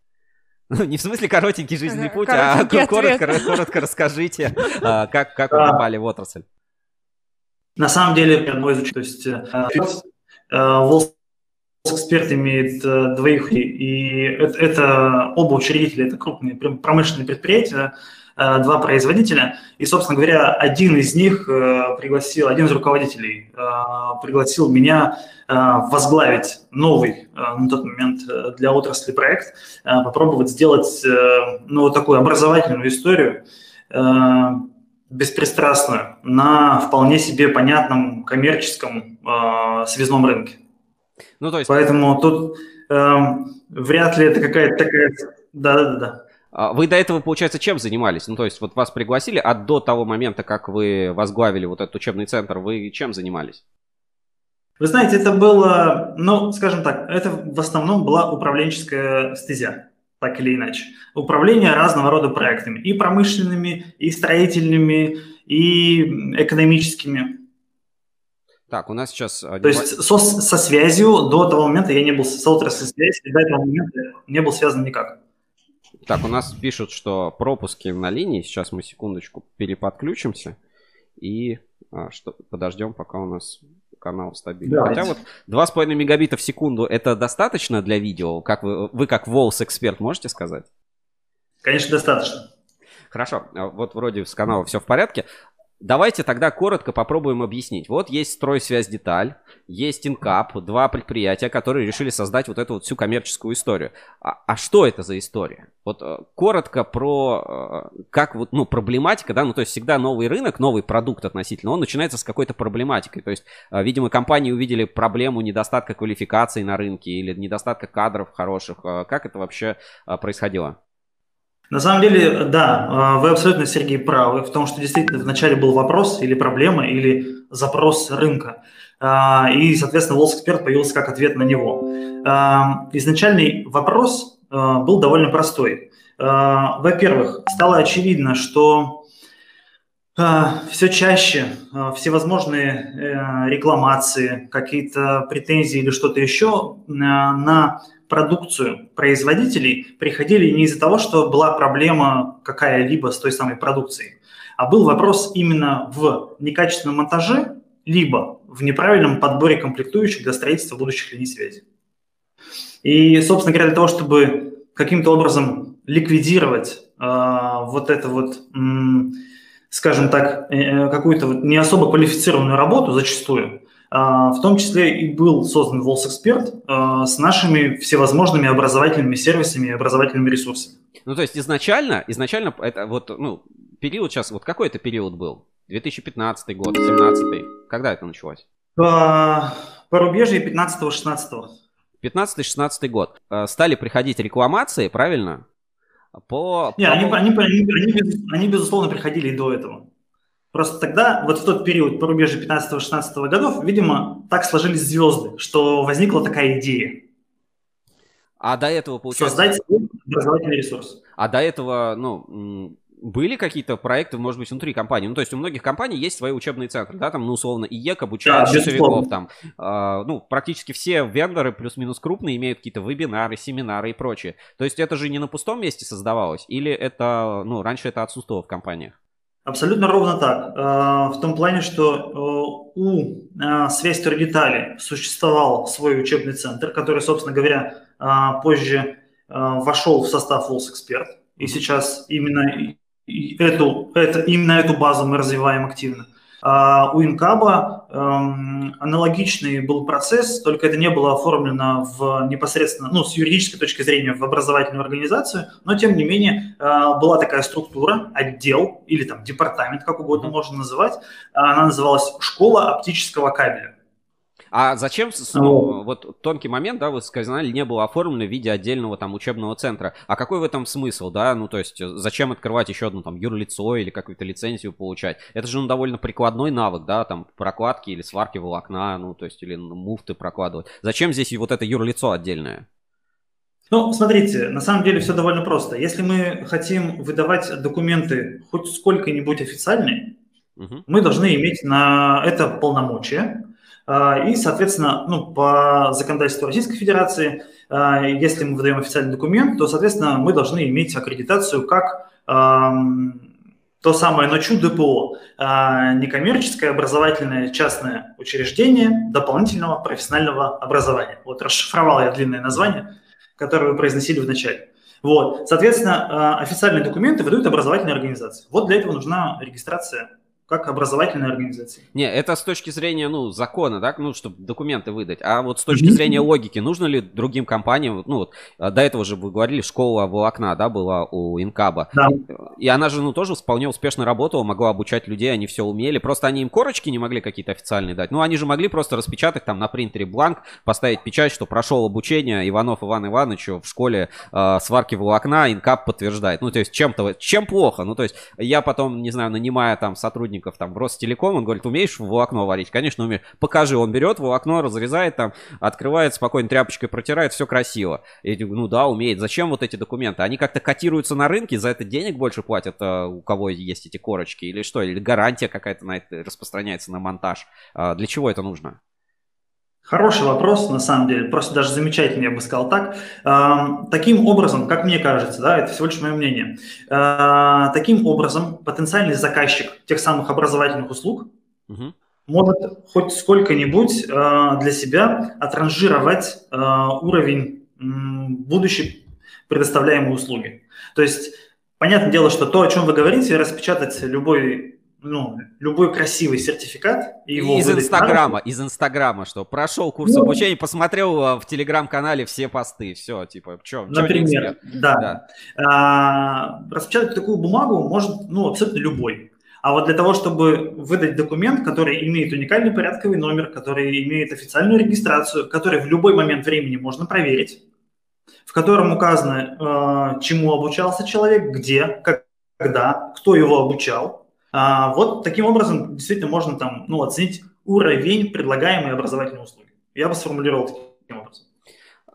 Ну, не в смысле коротенький жизненный путь, а коротенький коротко, ответ. коротко расскажите, (laughs) а, как, как вы А. попали в отрасль. На самом деле, мой изучение, то есть э, Волс эксперт имеет э, двоих, и- это, это оба учредителя, это крупные промышленные предприятия, э, два производителя, и, собственно говоря, один из них э, пригласил, один из руководителей пригласил меня возглавить новый на тот момент для отрасли проект, попробовать сделать ну, вот такую образовательную историю, беспристрастную на вполне себе понятном коммерческом связном рынке. Ну, то есть Поэтому тут эм, вряд ли это какая-то такая... Да-да-да. А Вы до этого, получается, чем занимались? Ну, то есть, вот вас пригласили, а до того момента, как вы возглавили вот этот учебный центр, вы чем занимались? Вы знаете, это было, ну, скажем так, это в основном была управленческая стезя, так или иначе. Управление разного рода проектами, и промышленными, и строительными, и экономическими. Так, у нас сейчас... а, То есть со, со связью до того момента я не был с отраслью связи, и до этого момента не был связан никак. Так, у нас пишут, что пропуски на линии. Сейчас мы секундочку переподключимся и а, что, подождем, пока у нас канал стабильный. Давайте. Хотя вот 2,5 мегабита в секунду это достаточно для видео? Как вы, вы как Волс эксперт можете сказать? Конечно, достаточно. Хорошо, а вот вроде с канала все в порядке. Давайте тогда коротко попробуем объяснить. Вот есть стройсвязь деталь, есть Инкап, два предприятия, которые решили создать вот эту вот всю коммерческую историю. А, а что это за история? Вот э, коротко про э, как вот, ну, проблематика, да, ну, то есть всегда новый рынок, новый продукт относительно, он начинается с какой-то проблематикой. То есть, э, видимо, компании увидели проблему недостатка квалификации на рынке или недостатка кадров хороших. Как это вообще происходило? На самом деле, да, э, вы абсолютно, Сергей, правы в том, что действительно вначале был вопрос или проблема, или запрос рынка. Э, И, соответственно, Волс Эксперт появился как ответ на него. Э, Изначальный вопрос был довольно простой. Во-первых, стало очевидно, что все чаще всевозможные э, рекламации, какие-то претензии или что-то еще на продукцию производителей приходили не из-за того, что была проблема какая-либо с той самой продукцией, а был вопрос именно в некачественном монтаже, либо в неправильном подборе комплектующих для строительства будущих линий связи. И, собственно говоря, для того, чтобы каким-то образом ликвидировать э, вот это вот, м, скажем так, э, какую-то вот не особо квалифицированную работу зачастую, в том числе и был создан Волс Эксперт с нашими всевозможными образовательными сервисами и образовательными ресурсами. Ну, то есть изначально, изначально это вот, ну, период сейчас, вот какой это период был? 2015 год, 2017 Когда это началось? По порубежье 15-16. 15-16 год. Э, Стали приходить рекламации, правильно? По... Не, по- они, они, они, они, безусловно, приходили и до этого. Просто тогда, вот в тот период порубежья 15-16 годов, видимо, так сложились звезды, что возникла такая идея А до этого, получается... создать образовательный ресурс. А до этого, ну, были какие-то проекты, может быть, внутри компании? Ну, то есть у многих компаний есть свои учебные центры, да, там, ну, условно, ИЕК обучает Да, безусловно. там, а, ну, практически все вендоры плюс-минус крупные имеют какие-то вебинары, семинары и прочее. То есть это же не на пустом месте создавалось? Или это, ну, раньше это отсутствовало в компаниях? Абсолютно ровно так. Э, В том плане, что э, у э, Связь Детали существовал свой учебный центр, который, собственно говоря, позже вошел в состав Волс Эксперт. И сейчас именно эту, это, именно эту базу мы развиваем активно. А у Инкаба эм, аналогичный был процесс, только это не было оформлено в непосредственно, ну, с юридической точки зрения в образовательную организацию, но тем не менее э, была такая структура, отдел или там департамент, как угодно можно называть. Она называлась «Школа оптического кабеля». А зачем, ну, вот тонкий момент, да, вы сказали, не было оформлено в виде отдельного там учебного центра. А какой в этом смысл, да? Ну, то есть, зачем открывать еще одно там юрлицо или какую-то лицензию получать? Это же ну, довольно прикладной навык, да, там прокладки или сварки волокна, ну, то есть, или муфты прокладывать. Зачем здесь вот это юрлицо отдельное? Ну, смотрите, на самом деле все довольно просто. Если мы хотим выдавать документы хоть сколько-нибудь официальные, угу. мы должны иметь на это полномочия, и, соответственно, ну, по законодательству Российской Федерации, а, если мы выдаем официальный документ, то, соответственно, мы должны иметь аккредитацию как то самое НОЧУ ДПО, а, некоммерческое образовательное частное учреждение дополнительного профессионального образования. Вот расшифровал я длинное название, которое вы произносили в начале. Вот. Соответственно, официальные документы выдают образовательные организации. Вот для этого нужна регистрация как образовательная организация. Не, это с точки зрения, ну, закона, да, ну, чтобы документы выдать. А вот с точки зрения логики, нужно ли другим компаниям, ну, вот, а, до этого же вы говорили, школа волокна, да, была у Инкаба. Да. И она же, ну, тоже вполне успешно работала, могла обучать людей, они все умели. Просто они им корочки не могли какие-то официальные дать. Ну, они же могли просто распечатать там на принтере бланк, поставить печать, что прошел обучение Иванов Иван Иванович в школе э, сварки волокна, Инкаб подтверждает. Ну, то есть чем-то, чем плохо? Ну, то есть я потом, не знаю, нанимая там сотрудника сотрудников там в Ростелеком, он говорит, умеешь волокно варить? Конечно, умею. Покажи, он берет волокно, разрезает там, открывает, спокойно тряпочкой протирает, все красиво. И ну да, умеет. Зачем вот эти документы? Они как-то котируются на рынке, за это денег больше платят, а у кого есть эти корочки, или что? Или гарантия какая-то на это распространяется на монтаж. А для чего это нужно? Хороший вопрос, на самом деле, просто даже замечательный, я бы сказал так. Таким образом, как мне кажется, да, это всего лишь мое мнение, а, таким образом потенциальный заказчик тех самых образовательных услуг угу. может хоть сколько-нибудь а, для себя отранжировать а, уровень будущей предоставляемой услуги. То есть, понятное дело, что то, о чем вы говорите, распечатать любой ну, любой красивый сертификат. И его из Инстаграма, из Инстаграма, что прошел курс ну, обучения, посмотрел а, в Телеграм-канале все посты, все, типа, что, Например, да. да. А, распечатать такую бумагу может, ну, абсолютно любой. А вот для того, чтобы выдать документ, который имеет уникальный порядковый номер, который имеет официальную регистрацию, который в любой момент времени можно проверить, в котором указано, э, чему обучался человек, где, когда, кто его обучал, а, вот таким образом действительно можно там, ну, оценить уровень предлагаемой образовательной услуги. Я бы сформулировал таким образом.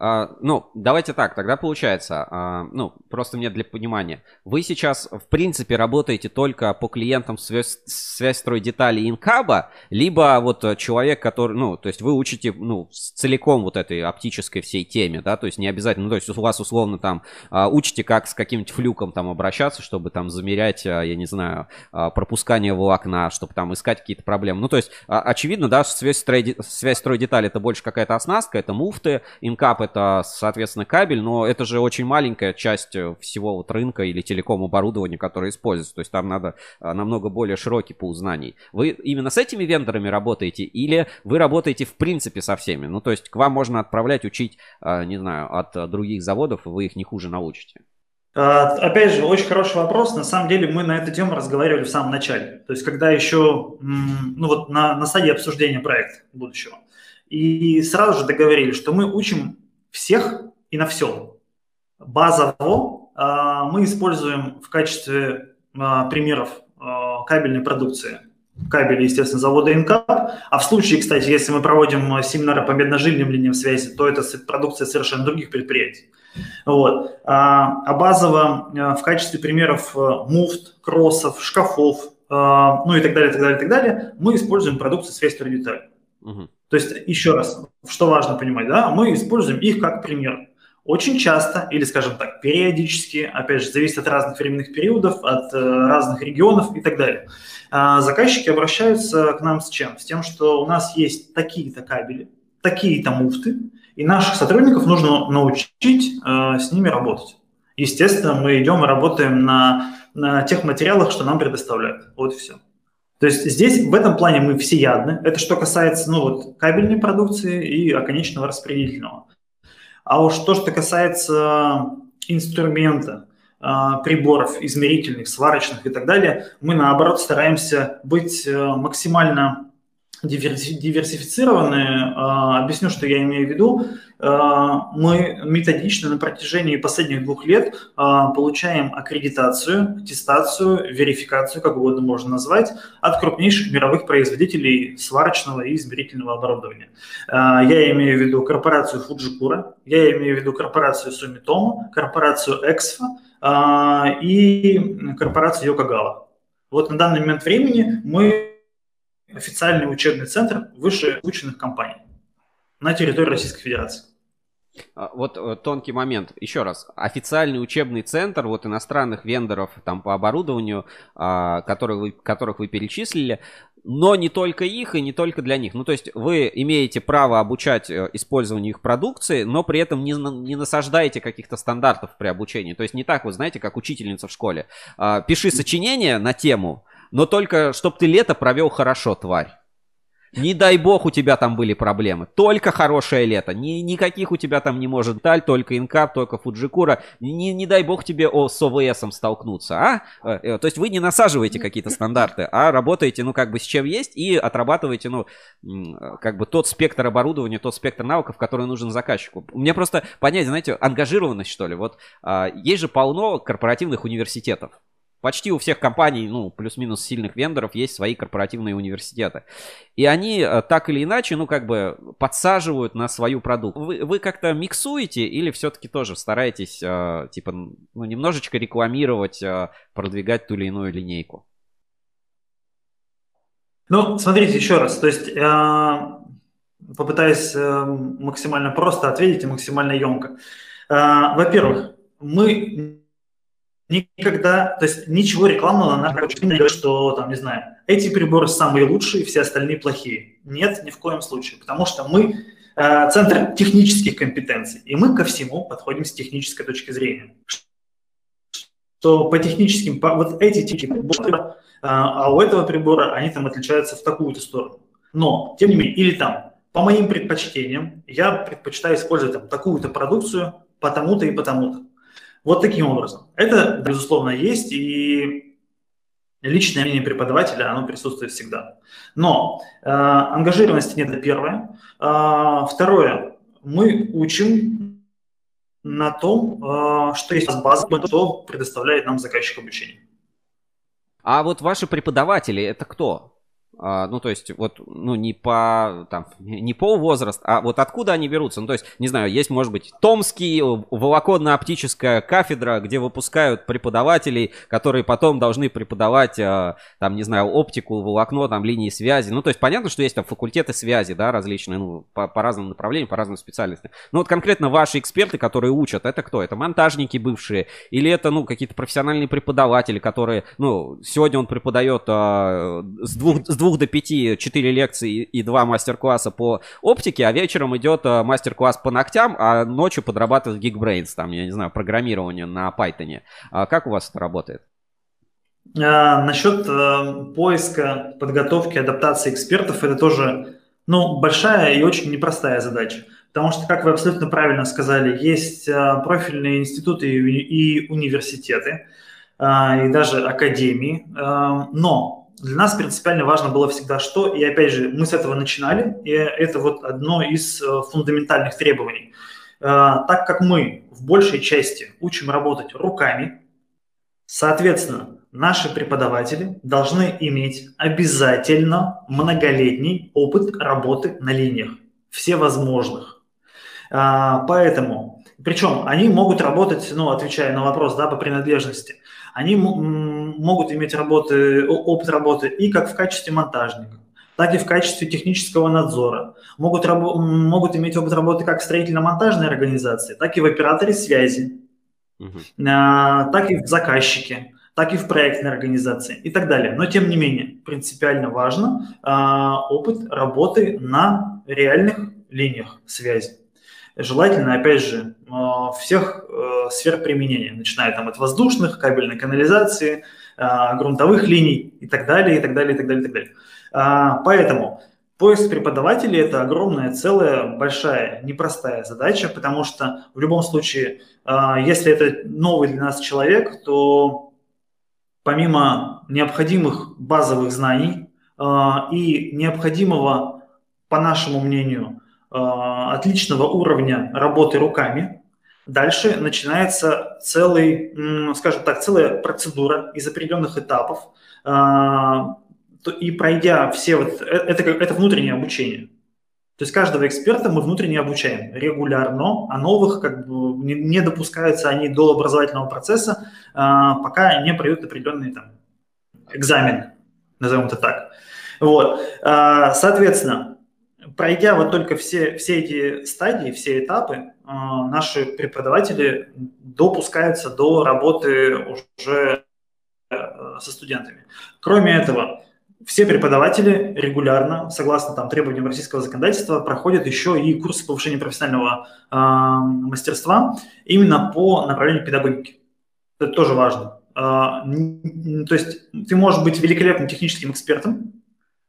А, ну, давайте так, тогда получается, а, ну, просто мне для понимания. Вы сейчас, в принципе, работаете только по клиентам связь, связь строй детали Инкаба, либо вот человек, который, ну, то есть вы учите, ну, целиком вот этой оптической всей теме, да, то есть не обязательно, ну, то есть у вас условно там а, учите, как с каким-нибудь флюком там обращаться, чтобы там замерять, я не знаю, пропускание волокна, чтобы там искать какие-то проблемы. Ну, то есть, очевидно, да, связь строй, связь строй детали это больше какая-то оснастка, это муфты, Инкап это, соответственно, кабель, но это же очень маленькая часть э, всего вот рынка или телеком оборудования, которое используется. То есть там надо а, намного более широкий пул знаний. Вы именно с этими вендорами работаете или вы работаете в принципе со всеми? Ну, то есть к вам можно отправлять, учить, а, не знаю, от э, других заводов, вы их не хуже научите. А, опять же, очень хороший вопрос. На самом деле мы на эту тему разговаривали в самом начале. То есть когда еще, ну вот на, на стадии обсуждения проекта будущего. И сразу же договорились, что мы учим всех и на всем. Базово а, мы используем в качестве а, примеров а, кабельной продукции кабели, естественно, завода Инкап. А в случае, кстати, если мы проводим семинары по медножильным линиям связи, то это продукция совершенно других предприятий. Вот. А базово в качестве примеров муфт, кроссов, шкафов, ну и так далее, так далее, так далее, мы используем продукцию связь деталь. Угу. То есть, еще раз, что важно понимать, да, мы используем их как пример. Очень часто, или, скажем так, периодически, опять же, зависит от разных временных периодов, от э, разных регионов и так далее. Э, заказчики обращаются к нам с чем? С тем, что у нас есть такие-то кабели, такие-то муфты, и наших сотрудников нужно научить э, с ними работать. Естественно, мы идем и работаем на, на тех материалах, что нам предоставляют. Вот и все. То есть здесь в этом плане мы всеядны. Это что касается ну, вот, кабельной продукции и оконечного распределительного. А уж то, что касается инструмента, а, приборов измерительных, сварочных и так далее, мы наоборот стараемся быть э, максимально диверсифицированные. А, объясню, что я имею в виду. А, мы методично на протяжении последних двух лет а, получаем аккредитацию, аттестацию, верификацию, как угодно можно назвать, от крупнейших мировых производителей сварочного и измерительного оборудования. Я имею в виду корпорацию Fujikura, я имею в виду корпорацию Sumitomo, корпорацию Exfa и корпорацию Yokogawa. Вот на данный момент времени мы официальный учебный центр вышеобученных компаний на территории Российской Федерации. А, вот э, тонкий момент. Еще раз. Официальный учебный центр вот иностранных вендоров там по оборудованию, а, которых вы, которых вы перечислили, но не только их и не только для них. Ну, то есть вы имеете право обучать э, использованию их продукции, но при этом не, не насаждаете каких-то стандартов при обучении. То есть не так, вы знаете, как учительница в школе. А, пиши сочинение на тему, но только, чтобы ты лето провел хорошо, тварь. Не дай бог у тебя там были проблемы. Только хорошее лето. Ни, никаких у тебя там не может Таль, только Инкап, только Фуджикура. Не, не дай бог тебе о, с ОВСом столкнуться, а? Э, э, то есть вы не насаживаете какие-то стандарты, а работаете, ну, как бы с чем есть и отрабатываете, ну, как бы тот спектр оборудования, тот спектр навыков, который нужен заказчику. Мне просто понять, знаете, ангажированность, что ли. Вот а, есть же полно корпоративных университетов. Почти у всех компаний, ну, плюс-минус сильных вендоров есть свои корпоративные университеты. И они э, так или иначе, ну, как бы подсаживают на свою продукцию. Вы, вы как-то миксуете или все-таки тоже стараетесь, э, типа, ну, немножечко рекламировать, э, продвигать ту или иную линейку? Ну, смотрите еще раз. То есть, э, попытаюсь э, максимально просто ответить и максимально емко. Э, во-первых, мы никогда, то есть ничего рекламного на не говорит, что там, не знаю, эти приборы самые лучшие, все остальные плохие. Нет, ни в коем случае, потому что мы э, центр технических компетенций, и мы ко всему подходим с технической точки зрения. Что по техническим, по, вот эти технические приборы, э, а у этого прибора они там отличаются в такую-то сторону. Но, тем не менее, или там, по моим предпочтениям, я предпочитаю использовать там такую-то продукцию потому-то и потому-то. Вот таким образом. Это, безусловно, есть, и личное мнение преподавателя, оно присутствует всегда. Но э, ангажированности нет, это первое. Э, второе, мы учим на том, э, что есть база, что предоставляет нам заказчик обучения. А вот ваши преподаватели, это кто? А, ну, то есть, вот, ну, не по, там, (laughs) не по возраст, а вот откуда они берутся? Ну, то есть, не знаю, есть, может быть, Томский, волоконно-оптическая кафедра, где выпускают преподавателей, которые потом должны преподавать, а, там, не знаю, оптику, волокно, там, линии связи. Ну, то есть, понятно, что есть там факультеты связи, да, различные, ну, по, по разным направлениям, по разным специальностям. Ну, вот конкретно ваши эксперты, которые учат, это кто? Это монтажники бывшие? Или это, ну, какие-то профессиональные преподаватели, которые, ну, сегодня он преподает а, с двух, с двух двух до пяти четыре лекции и два мастер-класса по оптике, а вечером идет э, мастер-класс по ногтям, а ночью подрабатывает Geekbrains, там, я не знаю, программирование на Python. А как у вас это работает? А, насчет э, поиска, подготовки, адаптации экспертов, это тоже ну, большая и очень непростая задача. Потому что, как вы абсолютно правильно сказали, есть э, профильные институты и университеты, э, и даже академии. Э, но для нас принципиально важно было всегда что, и опять же, мы с этого начинали, и это вот одно из э, фундаментальных требований. Э, так как мы в большей части учим работать руками, соответственно, наши преподаватели должны иметь обязательно многолетний опыт работы на линиях, всевозможных. Э, поэтому, причем они могут работать, ну, отвечая на вопрос, да, по принадлежности, они могут иметь работы, опыт работы и как в качестве монтажника, так и в качестве технического надзора. Могут, могут иметь опыт работы как в строительно-монтажной организации, так и в операторе связи, угу. так и в заказчике, так и в проектной организации и так далее. Но тем не менее, принципиально важно а, опыт работы на реальных линиях связи. Желательно, опять же, всех э, сфер применения, начиная там от воздушных, кабельной канализации, грунтовых линий и так далее, и так далее, и так далее, и так далее. Поэтому поиск преподавателей – это огромная, целая, большая, непростая задача, потому что в любом случае, если это новый для нас человек, то помимо необходимых базовых знаний и необходимого, по нашему мнению, отличного уровня работы руками, Дальше начинается целый, скажем так, целая процедура из определенных этапов. А, и пройдя все вот, э, это, это внутреннее обучение. То есть каждого эксперта мы внутренне обучаем регулярно, а новых как бы не, допускаются они до образовательного процесса, а, пока не пройдут определенный там экзамен, назовем это так. Вот. А, соответственно, пройдя вот только все, все эти стадии, все этапы, а, наши преподаватели допускаются до работы уже э, со студентами. Кроме этого, все преподаватели регулярно, согласно там, требованиям российского законодательства, проходят еще и курсы повышения профессионального э, мастерства именно по направлению педагогики. Это тоже важно. Э, то есть ты можешь быть великолепным техническим экспертом,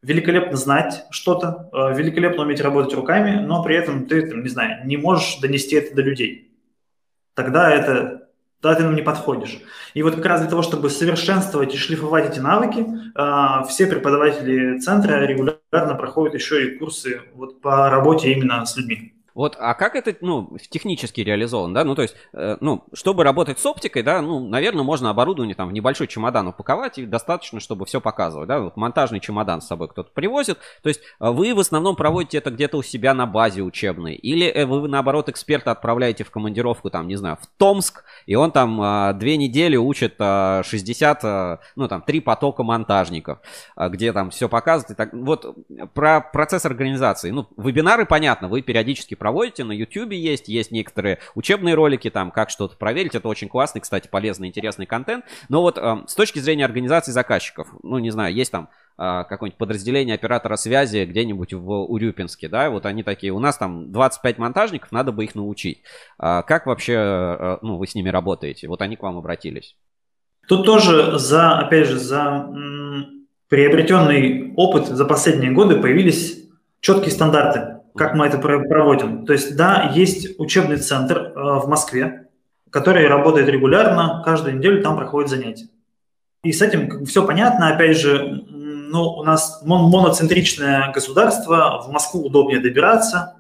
великолепно знать что-то, э, великолепно уметь работать руками, но при этом ты, там, не знаю, не можешь донести это до людей. Тогда это тогда ты нам не подходишь. И вот как раз для того, чтобы совершенствовать и шлифовать эти навыки, э, все преподаватели центра регулярно проходят еще и курсы вот по работе именно с людьми. Вот, а как это, ну, технически реализовано, да? Ну, то есть, э, ну, чтобы работать с оптикой, да, ну, наверное, можно оборудование там в небольшой чемодан упаковать, и достаточно, чтобы все показывать, да? Вот монтажный чемодан с собой кто-то привозит. То есть, э, вы в основном проводите это где-то у себя на базе учебной, или э, вы, наоборот, эксперта отправляете в командировку, там, не знаю, в Томск, и он там э, две недели учит э, 60, э, ну, там, три потока монтажников, э, где там все показывает. И так. Вот про процесс организации. Ну, вебинары, понятно, вы периодически проводите, на YouTube есть, есть некоторые учебные ролики, там, как что-то проверить, это очень классный, кстати, полезный, интересный контент, но вот э, с точки зрения организации заказчиков, ну, не знаю, есть там э, какое-нибудь подразделение оператора связи где-нибудь в Урюпинске, да, вот они такие, у нас там 25 монтажников, надо бы их научить. А как вообще, э, ну, вы с ними работаете? Вот они к вам обратились. Тут тоже за, опять же, за приобретенный опыт за последние годы появились четкие стандарты как мы это проводим. То есть, да, есть учебный центр э, в Москве, который работает регулярно, каждую неделю там проходят занятия. И с этим все понятно, опять же, ну, у нас моноцентричное государство, в Москву удобнее добираться,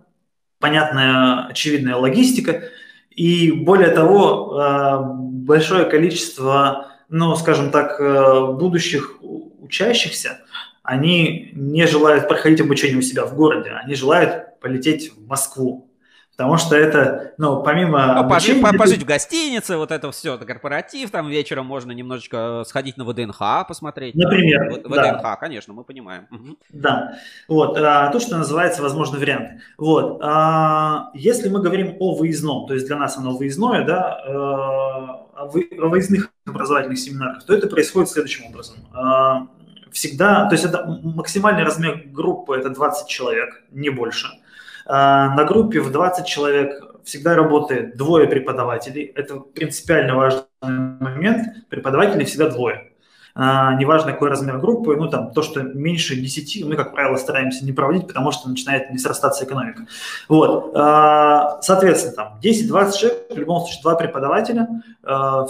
понятная, очевидная логистика, и более того, э, большое количество, ну, скажем так, э, будущих учащихся – они не желают проходить обучение у себя в городе, они желают полететь в Москву. Потому что это, ну, помимо... Ну, обучения, пожить, пожить в гостинице, вот это все, это корпоратив, там вечером можно немножечко сходить на ВДНХ посмотреть. Например, В, ВДНХ, да. конечно, мы понимаем. Угу. Да, вот, а, то, что называется возможный вариант. Вот, а, если мы говорим о выездном, то есть для нас оно выездное, да, а, о выездных образовательных семинарах, то это происходит следующим образом. А, всегда, то есть это максимальный размер группы это 20 человек, не больше. А, на группе в 20 человек всегда работает двое преподавателей. Это принципиально важный момент. Преподавателей всегда двое. А, неважно, какой размер группы, ну, там, то, что меньше 10, мы, как правило, стараемся не проводить, потому что начинает не срастаться экономика. Вот, а, соответственно, там, 10-20 человек, в любом случае, два преподавателя.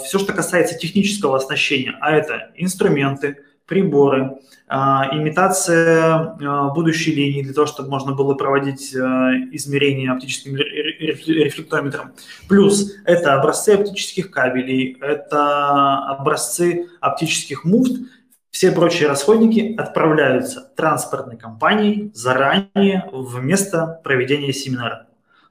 Все, что касается технического оснащения, а это инструменты, приборы, а, имитация а, будущей линии для того, чтобы можно было проводить а, измерения оптическим рефлектометром. Плюс это образцы оптических кабелей, это образцы оптических муфт, все прочие расходники отправляются транспортной компанией заранее в место проведения семинара.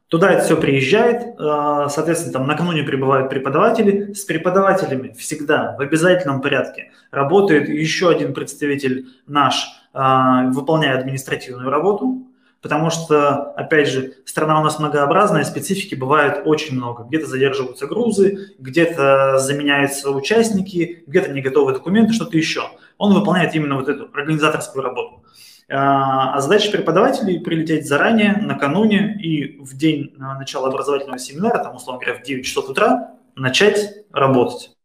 Туда это все приезжает, э, соответственно, там накануне прибывают преподаватели. С преподавателями всегда в обязательном порядке работает еще один представитель наш, э, выполняя административную работу, потому что, опять же, страна у нас многообразная, специфики бывает очень много. Где-то задерживаются грузы, где-то заменяются участники, где-то не готовы документы, что-то еще. Он выполняет именно вот эту организаторскую работу. А, а задача преподавателей прилететь заранее, накануне и в день начала образовательного семинара, там, условно говоря, в 9 часов утра, начать работать.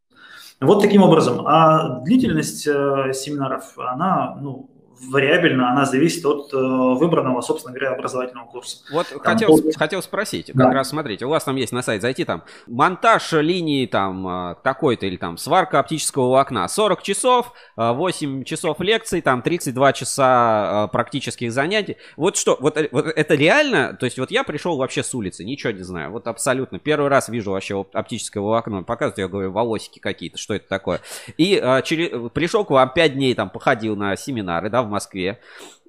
Вот таким образом. А длительность э, семинаров, она, ну, вариабельно, она зависит от э, выбранного, собственно говоря, образовательного курса. Вот там хотел, пол... хотел спросить, да. как раз смотрите, у вас там есть на сайт зайти, там монтаж линии там э, такой-то или там сварка оптического окна, 40 часов, 8 э, часов лекций, там 32 часа практических занятий. Вот что, вот, вот это реально, то есть вот я пришел вообще с улицы, ничего не знаю, вот абсолютно, первый раз вижу вообще оптического окна, показывают, я говорю, волосики какие-то, что это такое. И через, пришел к вам 5 дней, там, походил на семинары, да, в Москве.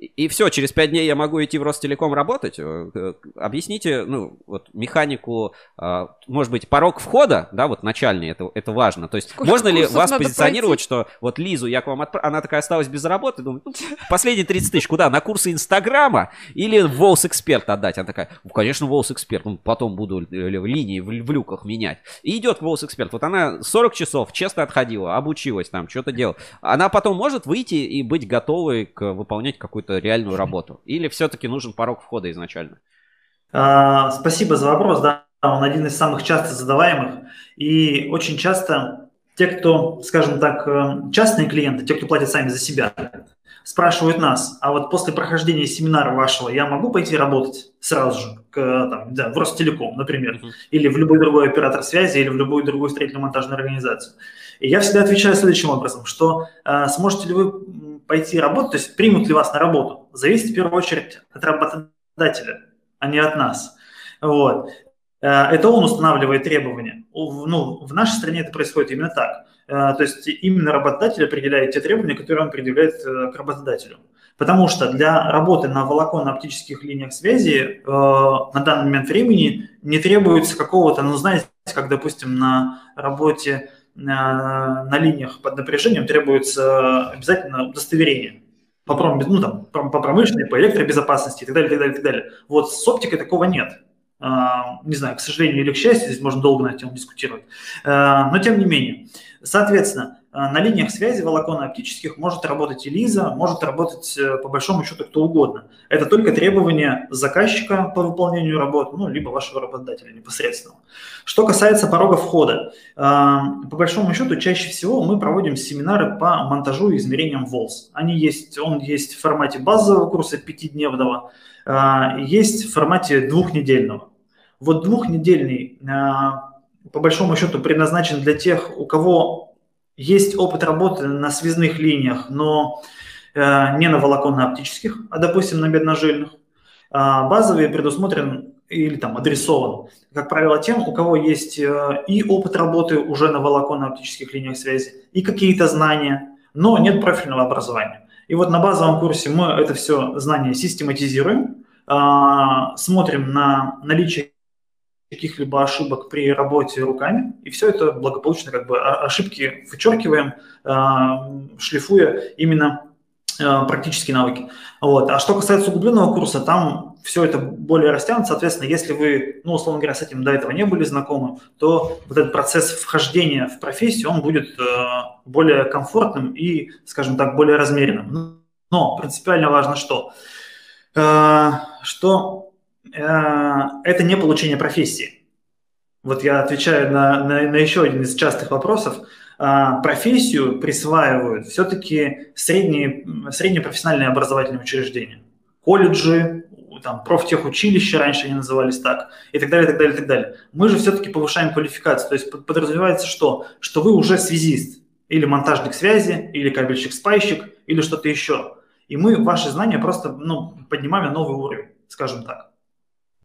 И все, через пять дней я могу идти в Ростелеком работать. Э, э, объясните, ну, вот механику, а, может быть, порог входа, да, вот начальный, это, это важно. То есть Сколько можно ли вас позиционировать, пройти? что вот Лизу я к вам отправил, она такая осталась без работы, думаю, ну, последние 30 тысяч куда? На курсы Инстаграма или Волс Эксперт отдать? Она такая, ну, конечно, Волс Эксперт, ну, потом буду линии в, в люках менять. И идет в Волс Эксперт. Вот она 40 часов честно отходила, обучилась там, что-то делала. Она потом может выйти и быть готовой к выполнять какую-то какую-то реальную работу? Или все-таки нужен порог входа изначально? А, спасибо за вопрос. Да, он один из самых часто задаваемых. И очень часто те, кто, скажем так, э, частные клиенты, те, кто платят сами за себя, спрашивают нас, а вот после прохождения семинара вашего я могу пойти работать сразу же к, там, да, в Ростелеком, например, uh-huh. или в любой другой оператор связи, или в любую другую строительно-монтажную организацию. И я всегда отвечаю следующим образом, что э, сможете ли вы пойти работать, то есть примут ли вас на работу, зависит в первую очередь от работодателя, а не от нас. Вот. Э, это он устанавливает требования. Ну, в нашей стране это происходит именно так. Э, то есть именно работодатель определяет те требования, которые он предъявляет э, к работодателю. Потому что для работы на волоконно-оптических линиях связи на данный момент времени не требуется какого-то, ну, знаете, как, допустим, на работе на линиях под напряжением требуется обязательно удостоверение по, пром, ну, там, по промышленной, по электробезопасности и так далее, так далее, так далее. Вот с оптикой такого нет. А, не знаю, к сожалению или к счастью, здесь можно долго на эту тему дискутировать. А, но тем не менее. Соответственно, а, на линиях связи волоконно-оптических может работать и Лиза, может работать э, по большому счету кто угодно. Это только требования заказчика по выполнению работы, ну, либо вашего работодателя непосредственно. Что касается порога входа, по большому счету чаще всего мы проводим семинары по монтажу и измерениям волс. Они есть, он есть в формате базового курса пятидневного, есть в формате двухнедельного. Вот двухнедельный, а, по большому счету, предназначен для тех, у кого есть опыт работы на связных линиях, но э, не на волоконно-оптических, а, допустим, на бедножильных. А, базовый предусмотрен или там адресован, как правило, тем, у кого есть э, и опыт работы уже на волоконно-оптических линиях связи, и какие-то знания, но нет профильного образования. И вот на базовом курсе мы это все знание систематизируем, смотрим на наличие каких-либо ошибок при работе руками, и все это благополучно как бы ошибки вычеркиваем, а, шлифуя именно а, практические навыки. Вот. А что касается углубленного курса, там все это более растянуто. Соответственно, если вы, ну, условно говоря, с этим до этого не были знакомы, то вот этот процесс вхождения в профессию, он будет э, более комфортным и, скажем так, более размеренным. Но принципиально важно что? Э, что это не получение профессии. Вот я отвечаю на, на, на еще один из частых вопросов. А, профессию присваивают все-таки средние, средние профессиональные образовательные учреждения. Колледжи, там, профтехучилища раньше они назывались так, и так далее, и так далее, и так далее. Мы же все-таки повышаем квалификацию, то есть подразумевается что? Что вы уже связист, или монтажник связи, или кабельщик-спайщик, или что-то еще. И мы ваши знания просто ну, поднимаем на новый уровень, скажем так.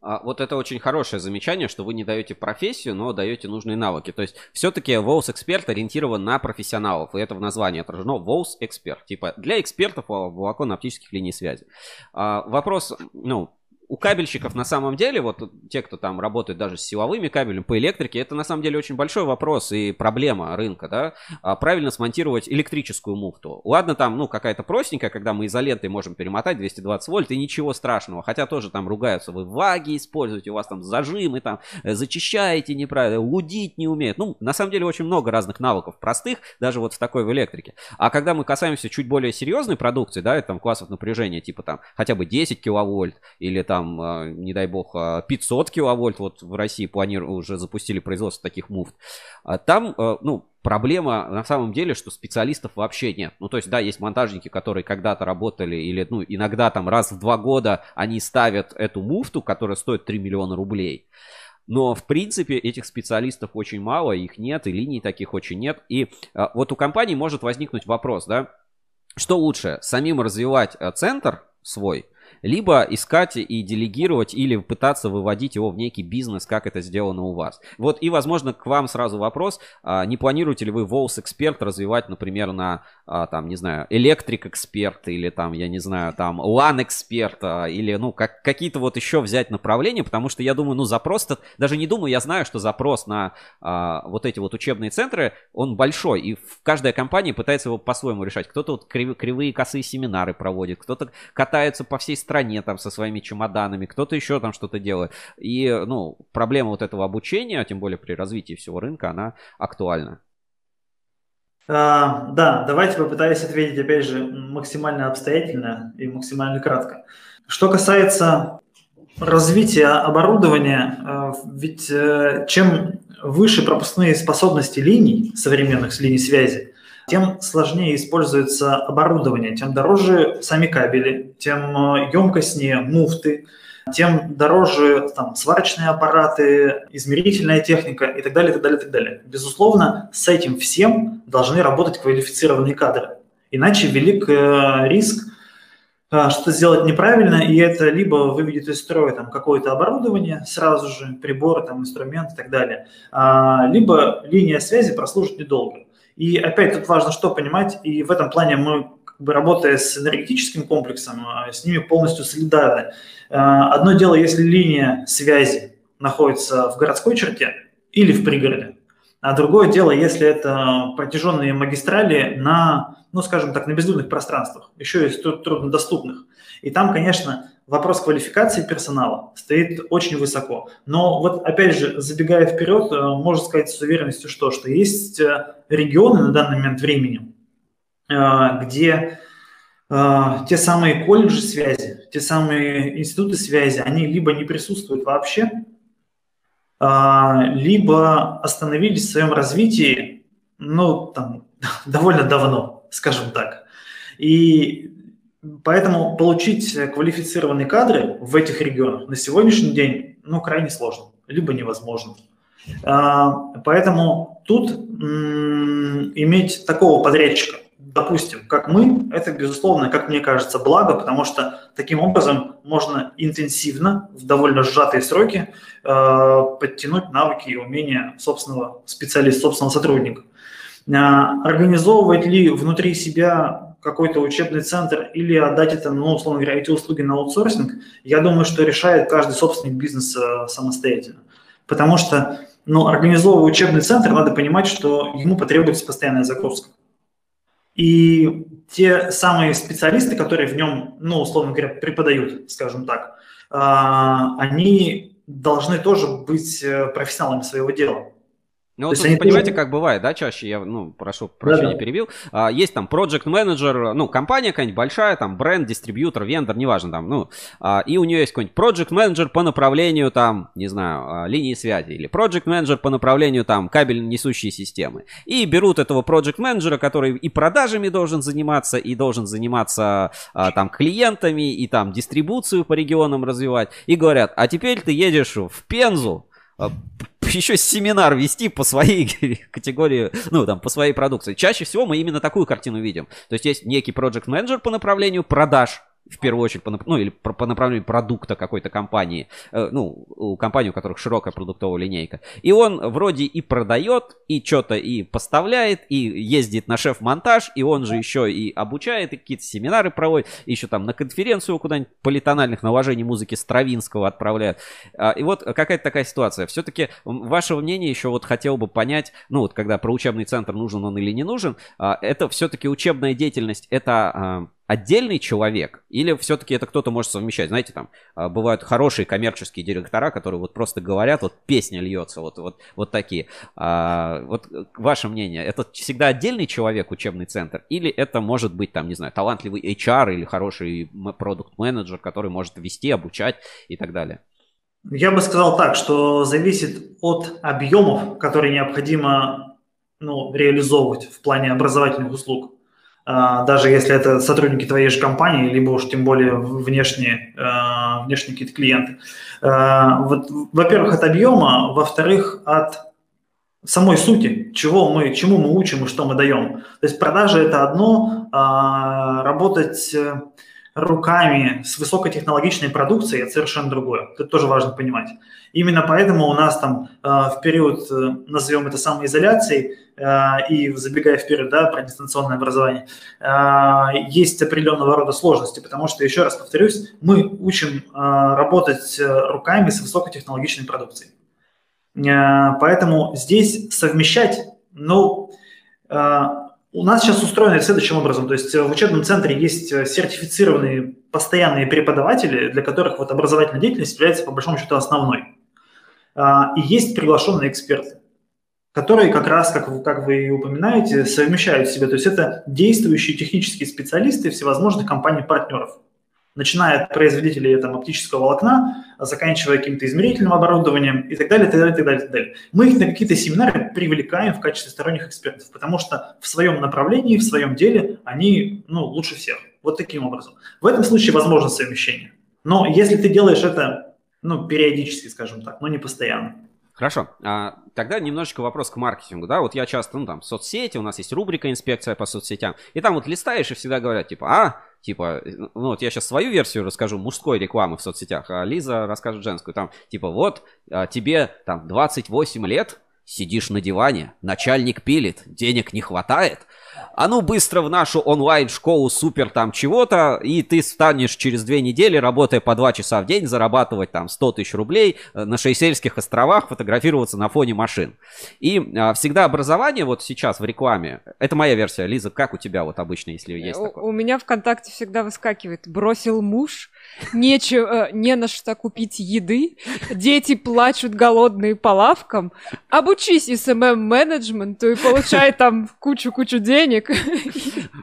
А, вот это очень хорошее замечание, что вы не даете профессию, но даете нужные навыки. То есть все-таки Волс Эксперт ориентирован на профессионалов, и это в названии отражено Волс Эксперт. Типа для экспертов волоконно-оптических линий связи. А, вопрос, ну, у кабельщиков на самом деле, вот те, кто там работает даже с силовыми кабелями по электрике, это на самом деле очень большой вопрос и проблема рынка, да, а правильно смонтировать электрическую муфту. Ладно, там, ну, какая-то простенькая, когда мы изолентой можем перемотать 220 вольт, и ничего страшного, хотя тоже там ругаются, вы ваги используете, у вас там зажимы, там, э, зачищаете неправильно, лудить не умеют. Ну, на самом деле очень много разных навыков простых, даже вот в такой в электрике. А когда мы касаемся чуть более серьезной продукции, да, там классов напряжения, типа там хотя бы 10 киловольт или там там, а, не дай бог, 500 киловольт, вот в России планируют, уже запустили производство таких муфт. Там, ну, проблема на самом деле, что специалистов вообще нет. Ну, то есть, да, есть монтажники, которые когда-то работали, или, ну, иногда там раз в два года они ставят эту муфту, которая стоит 3 миллиона рублей. Но, в принципе, этих специалистов очень мало, их нет, и линий таких очень нет. И а, вот у компании может возникнуть вопрос, да, что лучше, самим развивать а, центр свой, либо искать и делегировать или пытаться выводить его в некий бизнес, как это сделано у вас. Вот и, возможно, к вам сразу вопрос, а, не планируете ли вы Волс Эксперт развивать, например, на, а, там, не знаю, Электрик Эксперт или там, я не знаю, там, Лан Эксперт или, ну, как, какие-то вот еще взять направления, потому что я думаю, ну, запрос, даже не думаю, я знаю, что запрос на а, вот эти вот учебные центры, он большой, и каждая компания пытается его по-своему решать. Кто-то вот кривые косые семинары проводит, кто-то катается по всей стране там со своими чемоданами, кто-то еще там что-то делает. И, ну, проблема вот этого обучения, тем более при развитии всего рынка, она актуальна. А, да, давайте попытаюсь ответить, опять же, максимально обстоятельно и максимально кратко. Что касается развития оборудования, э, ведь э, чем выше пропускные способности линий, современных линий связи, тем сложнее используется оборудование, тем дороже сами кабели, тем емкостнее муфты, тем дороже там, сварочные аппараты, измерительная техника и так далее, и так далее, и так далее. Безусловно, с этим всем должны работать квалифицированные кадры. Иначе велик э, риск э, что сделать неправильно, и это либо выведет из строя там, какое-то оборудование сразу же, приборы, там, инструмент и так далее, а, либо линия связи прослужит недолго. И опять тут важно что понимать, и в этом плане мы, как бы, работая с энергетическим комплексом, а, с ними полностью солидарны. А, одно дело, если линия связи находится в городской черте или в пригороде, а другое дело, если это протяженные магистрали на, ну, скажем так, на безлюдных пространствах, еще и труднодоступных. И там, конечно, вопрос квалификации персонала стоит очень высоко. Но вот опять же, забегая вперед, э, можно сказать с уверенностью, что, что есть э, регионы на данный момент времени, э, где те самые колледжи связи, те самые институты связи, они либо не присутствуют вообще, либо остановились в своем развитии, ну, там, (laughs) довольно давно, скажем так. И Поэтому получить квалифицированные кадры в этих регионах на сегодняшний день ну, крайне сложно, либо невозможно. А, поэтому тут иметь такого подрядчика, допустим, как мы, это, безусловно, как мне кажется, благо, потому что таким образом можно интенсивно, в довольно сжатые сроки, а, подтянуть навыки и умения собственного специалиста, собственного сотрудника. А, организовывать ли внутри себя какой-то учебный центр или отдать это, ну, условно говоря, эти услуги на аутсорсинг, я думаю, что решает каждый собственник бизнеса самостоятельно. Потому что, ну, организовывая учебный центр, надо понимать, что ему потребуется постоянная загрузка. И те самые специалисты, которые в нем, ну, условно говоря, преподают, скажем так, а, они должны тоже быть э, профессионалами своего дела. Ну, вот тут, понимаете, как бывает, да, чаще, я, ну, прошу прощения, да, перебил. А, есть там project manager, ну, компания какая-нибудь большая, там, бренд, дистрибьютор, вендор, неважно, там, ну, а, и у нее есть какой-нибудь project manager по направлению, там, не знаю, а, линии связи, или project manager по направлению, там, кабель несущие системы. И берут этого project manager, который и продажами должен заниматься, и должен заниматься, а, там, клиентами, и там, дистрибуцию по регионам развивать, и говорят, а теперь ты едешь в Пензу, (laughs) еще семинар вести по своей (laughs) категории, ну, там, по своей продукции. Чаще всего мы именно такую картину видим. То есть есть некий project менеджер по направлению продаж, в первую очередь, по, ну, или по, по направлению продукта какой-то компании, э, ну, у компании, у которых широкая продуктовая линейка. И он вроде и продает, и что-то и поставляет, и ездит на шеф-монтаж, и он же еще и обучает, и какие-то семинары проводит, еще там на конференцию куда-нибудь политональных наложений музыки Стравинского отправляет. А, и вот какая-то такая ситуация. Все-таки ваше мнение еще вот хотел бы понять, ну, вот когда про учебный центр нужен он или не нужен, а, это все-таки учебная деятельность, это а, отдельный человек, или все-таки это кто-то может совмещать? Знаете, там а, бывают хорошие коммерческие директора, которые вот просто говорят, вот песня льется, вот, вот, вот такие. А, вот ваше мнение, это всегда отдельный человек, учебный центр, или это может быть там, не знаю, талантливый HR или хороший продукт-менеджер, который может вести, обучать и так далее? Я бы сказал так, что зависит от объемов, которые необходимо ну, реализовывать в плане образовательных услуг. А, даже если это сотрудники твоей же компании, либо уж тем более внешние, а, внешние какие-то клиенты. А, вот, во-первых, от объема, во-вторых, от самой сути, чего мы, чему мы учим и что мы даем. То есть продажа – это одно, работать руками с высокотехнологичной продукцией – это совершенно другое. Это тоже важно понимать. Именно поэтому у нас там в период, э, назовем это самоизоляцией, Э, и забегая вперед, да, про дистанционное образование, э, есть определенного рода сложности, потому что, еще раз повторюсь, мы учим э, работать руками с высокотехнологичной продукцией. Поэтому здесь совмещать, ну, у нас сейчас устроено следующим образом. То есть в учебном центре есть сертифицированные постоянные преподаватели, для которых вот образовательная деятельность является по большому счету основной. И есть приглашенные эксперты которые как раз, как, как вы и упоминаете, совмещают в себе. То есть это действующие технические специалисты всевозможных компаний-партнеров, начиная от производителей там, оптического волокна, заканчивая каким-то измерительным оборудованием и так далее, и так далее, и так далее, и так далее. Мы их на какие-то семинары привлекаем в качестве сторонних экспертов, потому что в своем направлении, в своем деле они ну, лучше всех. Вот таким образом. В этом случае возможно совмещение. Но если ты делаешь это ну, периодически, скажем так, но не постоянно. Хорошо. А, тогда немножечко вопрос к маркетингу, да, вот я часто, ну, там, соцсети, у нас есть рубрика «Инспекция по соцсетям», и там вот листаешь, и всегда говорят, типа, а, типа, ну, вот я сейчас свою версию расскажу, мужской рекламы в соцсетях, а Лиза расскажет женскую, там, типа, вот, а, тебе, там, 28 лет, сидишь на диване, начальник пилит, денег не хватает, а ну быстро в нашу онлайн-школу супер там чего-то, и ты станешь через две недели, работая по два часа в день, зарабатывать там 100 тысяч рублей э, на Шейсельских островах, фотографироваться на фоне машин. И а, всегда образование вот сейчас в рекламе, это моя версия, Лиза, как у тебя вот обычно, если есть у, такое? У меня ВКонтакте всегда выскакивает, бросил муж, нечего, э, не на что купить еды, дети плачут голодные по лавкам, обучись SMM-менеджменту и получай там кучу-кучу денег.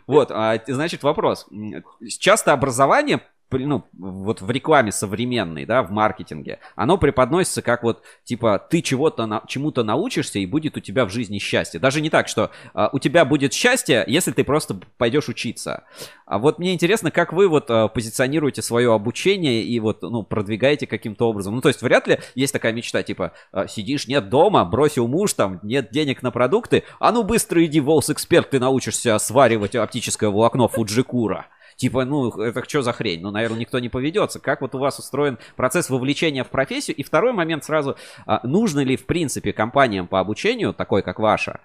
Вот, а, значит, вопрос. Часто образование ну, вот в рекламе современной, да, в маркетинге, оно преподносится как вот, типа, ты чего-то, на, чему-то научишься, и будет у тебя в жизни счастье. Даже не так, что а, у тебя будет счастье, если ты просто пойдешь учиться. А вот мне интересно, как вы вот а, позиционируете свое обучение и вот, ну, продвигаете каким-то образом. Ну, то есть вряд ли есть такая мечта, типа, а, сидишь, нет дома, бросил муж, там, нет денег на продукты, а ну быстро иди в Волс Эксперт, ты научишься сваривать оптическое волокно Фуджикура. Типа, ну, это что за хрень? Ну, наверное, никто не поведется. Как вот у вас устроен процесс вовлечения в профессию? И второй момент сразу, а, нужно ли, в принципе, компаниям по обучению, такой как ваша,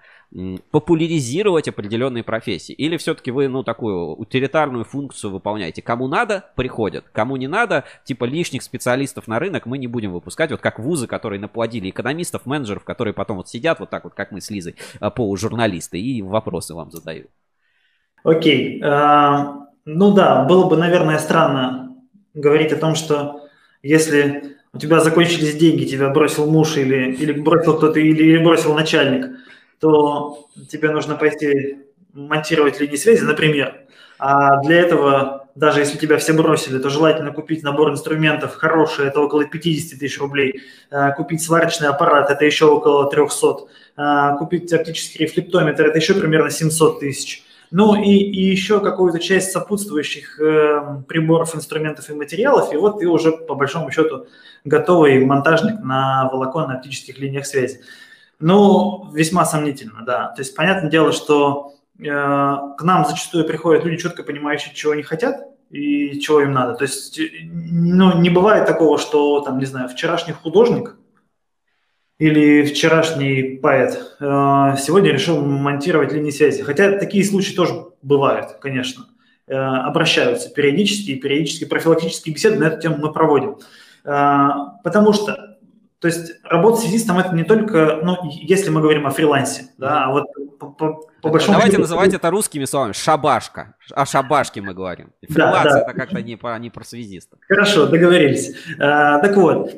популяризировать определенные профессии? Или все-таки вы, ну, такую утилитарную функцию выполняете? Кому надо, приходят. Кому не надо, типа лишних специалистов на рынок мы не будем выпускать. Вот как вузы, которые наплодили экономистов, менеджеров, которые потом вот сидят вот так вот, как мы с Лизой, а, полужурналисты, и вопросы вам задают. Окей. Okay. Uh... Ну да, было бы, наверное, странно говорить о том, что если у тебя закончились деньги, тебя бросил муж или, или бросил кто-то, или, бросил начальник, то тебе нужно пойти монтировать линии связи, например. А для этого, даже если тебя все бросили, то желательно купить набор инструментов хороший, это около 50 тысяч рублей. А, купить сварочный аппарат, это еще около 300. А, купить оптический рефлектометр, это еще примерно 700 тысяч. Ну и, и еще какую-то часть сопутствующих э, приборов, инструментов и материалов, и вот ты уже по большому счету готовый монтажник на волоконно-оптических линиях связи. Ну, весьма сомнительно, да. То есть, понятное дело, что э, к нам зачастую приходят люди, четко понимающие, чего они хотят и чего им надо. То есть, ну, не бывает такого, что, там, не знаю, вчерашний художник или вчерашний поэт э, сегодня решил монтировать линии связи. Хотя такие случаи тоже бывают, конечно. Э, обращаются периодически, и периодически профилактические беседы на эту тему мы проводим. Э, потому что То есть работа связистом это не только, ну, если мы говорим о фрилансе, да, а вот по, по, по большому Давайте счету, называть это русскими словами, шабашка. О шабашке мы говорим. Фриланс да, да. это как-то не про, не про связиста. Хорошо, договорились. Так вот,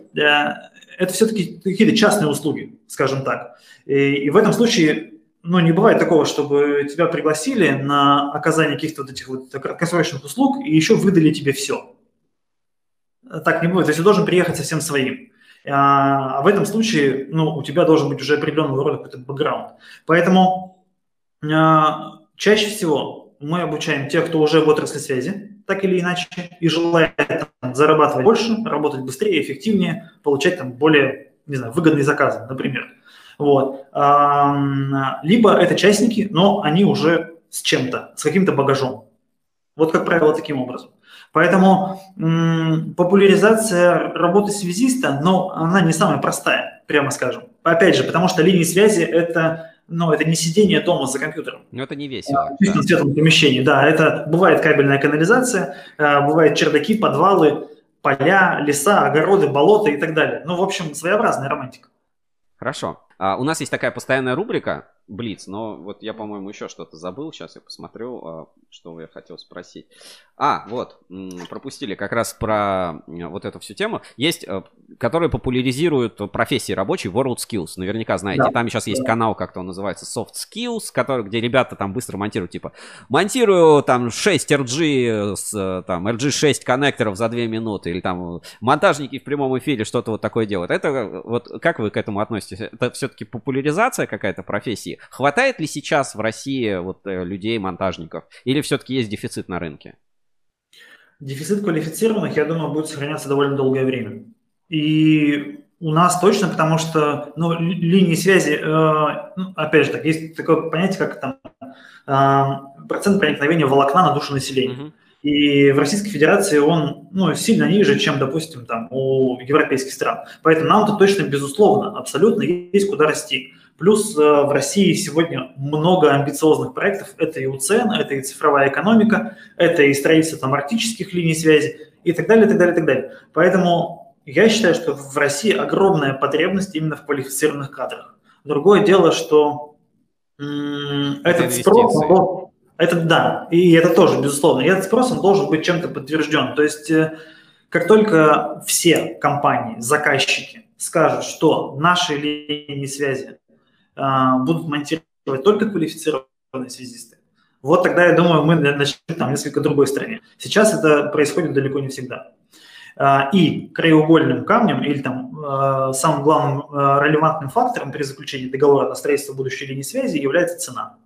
это все-таки какие-то частные услуги, скажем так. И, и в этом случае ну, не бывает такого, чтобы тебя пригласили на оказание каких-то вот этих вот краткосрочных услуг и еще выдали тебе все. Так не будет. То есть ты должен приехать со всем своим. А, а в этом случае, ну, у тебя должен быть уже определенного рода какой-то бэкграунд. Поэтому а, чаще всего мы обучаем тех, кто уже в отрасли связи, так или иначе, и желает там, зарабатывать больше, работать быстрее, эффективнее, получать там более, не знаю, выгодные заказы, например. Вот. Либо это частники, но они уже с чем-то, с каким-то багажом. Вот, как правило, таким образом. Поэтому м, популяризация работы связиста, но она не самая простая, прямо скажем. Опять же, потому что линии связи – это ну, это не сидение дома за компьютером. Ну, это не весело. В чистом светлом помещении, да. Это бывает кабельная канализация, э, бывают чердаки, подвалы, поля, леса, огороды, болота и так далее. Ну, в общем, своеобразная романтика. Хорошо. А, у нас есть такая постоянная рубрика Блиц, но вот я, по-моему, еще что-то забыл. Сейчас я посмотрю, а, что я хотел спросить. А, вот, пропустили как раз про вот эту всю тему. Есть, э, которые популяризируют профессии рабочие World Skills. Наверняка знаете. Да. Там сейчас есть канал, как-то он называется, Soft Skills, который, где ребята там быстро монтируют, типа, монтирую там 6 RG, с, там, RG6 коннекторов за 2 минуты, или там монтажники в прямом эфире что-то вот такое делают. Это вот, как вы к этому относитесь? Это все-таки популяризация какая-то профессии? Хватает ли сейчас в России вот э, людей, монтажников? Или все-таки есть дефицит на рынке? Дефицит квалифицированных, я думаю, будет сохраняться довольно долгое время. И у нас точно, потому что ну, линии связи, э, ну, опять же, так, есть такое понятие, как там э, процент проникновения волокна на душу населения. Uh-huh. И в Российской Федерации он ну, сильно ниже, чем, допустим, там, у европейских стран. Поэтому нам-то точно, безусловно, абсолютно есть куда расти. Плюс э, в России сегодня много амбициозных проектов. Это и УЦН, это и цифровая экономика, это и строительство там, арктических линий связи и так далее, и так далее, и так далее. Поэтому я считаю, что в России огромная потребность именно в квалифицированных кадрах. Другое дело, что м- этот спрос, это да, и это тоже, безусловно. И этот спрос, он должен быть чем-то подтвержден. То есть, э, как только все компании, заказчики скажут, что наши линии связи будут монтировать только квалифицированные связисты. Вот тогда, я думаю, мы начнем там несколько другой стране. Сейчас это происходит далеко не всегда. А, и краеугольным камнем или там а, самым главным релевантным фактором при заключении договора на строительство будущей линии связи является цена.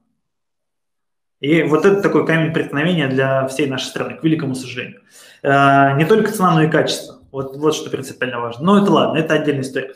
И вот это такой камень преткновения для всей нашей страны, к великому сожалению. Не только цена, но и качество. Вот, вот что принципиально важно. Но это ладно, это отдельная история.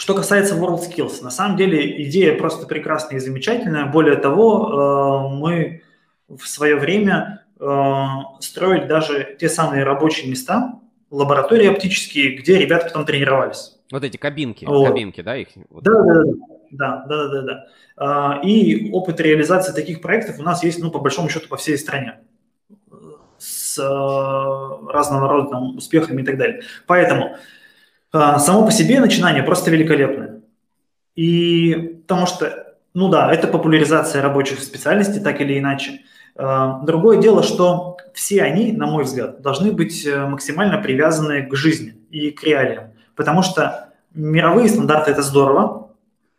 Что касается WorldSkills, на самом деле идея просто прекрасная и замечательная. Более того, э, мы в свое время э, строили даже те самые рабочие места, лаборатории оптические, где ребята потом тренировались. Вот эти кабинки, вот. кабинки, да, их? Да, да, да, да, да, да, да. А, и опыт реализации таких проектов у нас есть, ну, по большому счету, по всей стране с э, разного рода там, успехами и так далее. Поэтому само по себе начинание просто великолепное. И потому что, ну да, это популяризация рабочих специальностей, так или иначе. А, другое дело, что все они, на мой взгляд, должны быть э, максимально привязаны к жизни и к реалиям. Потому что мировые стандарты – это здорово.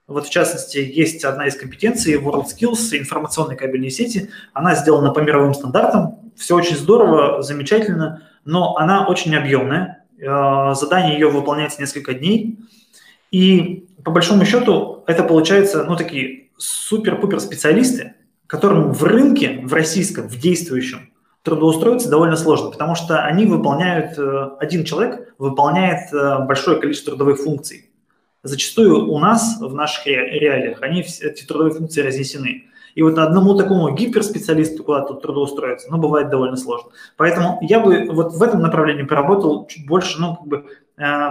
Вот в частности, есть одна из компетенций WorldSkills, информационной кабельной сети. Она сделана по мировым стандартам. Все очень здорово, замечательно, но она очень объемная задание ее выполняется несколько дней. И по большому счету это получается, ну, такие супер-пупер специалисты, которым в рынке, в российском, в действующем, трудоустроиться довольно сложно, потому что они выполняют, э, один человек выполняет э, большое количество трудовых функций. Зачастую у нас, в наших реалиях, они, эти трудовые функции разнесены. И вот одному такому гиперспециалисту куда-то трудоустроиться, ну, бывает довольно сложно. Поэтому я бы вот в этом направлении поработал чуть больше, ну, как бы э,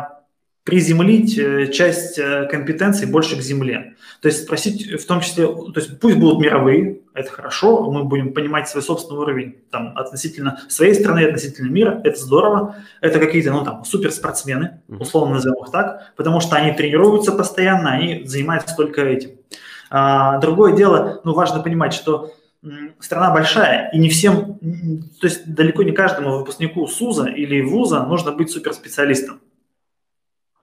приземлить э, часть э, компетенций больше к земле. То есть спросить в том числе, то есть пусть будут мировые, это хорошо, мы будем понимать свой собственный уровень там, относительно своей страны, относительно мира, это здорово. Это какие-то, ну там, суперспортсмены, условно назовем их так, потому что они тренируются постоянно, они занимаются только этим. А, другое дело, ну важно понимать, что страна большая, и не всем, то есть далеко не каждому выпускнику СУЗа или ВУЗа нужно быть суперспециалистом.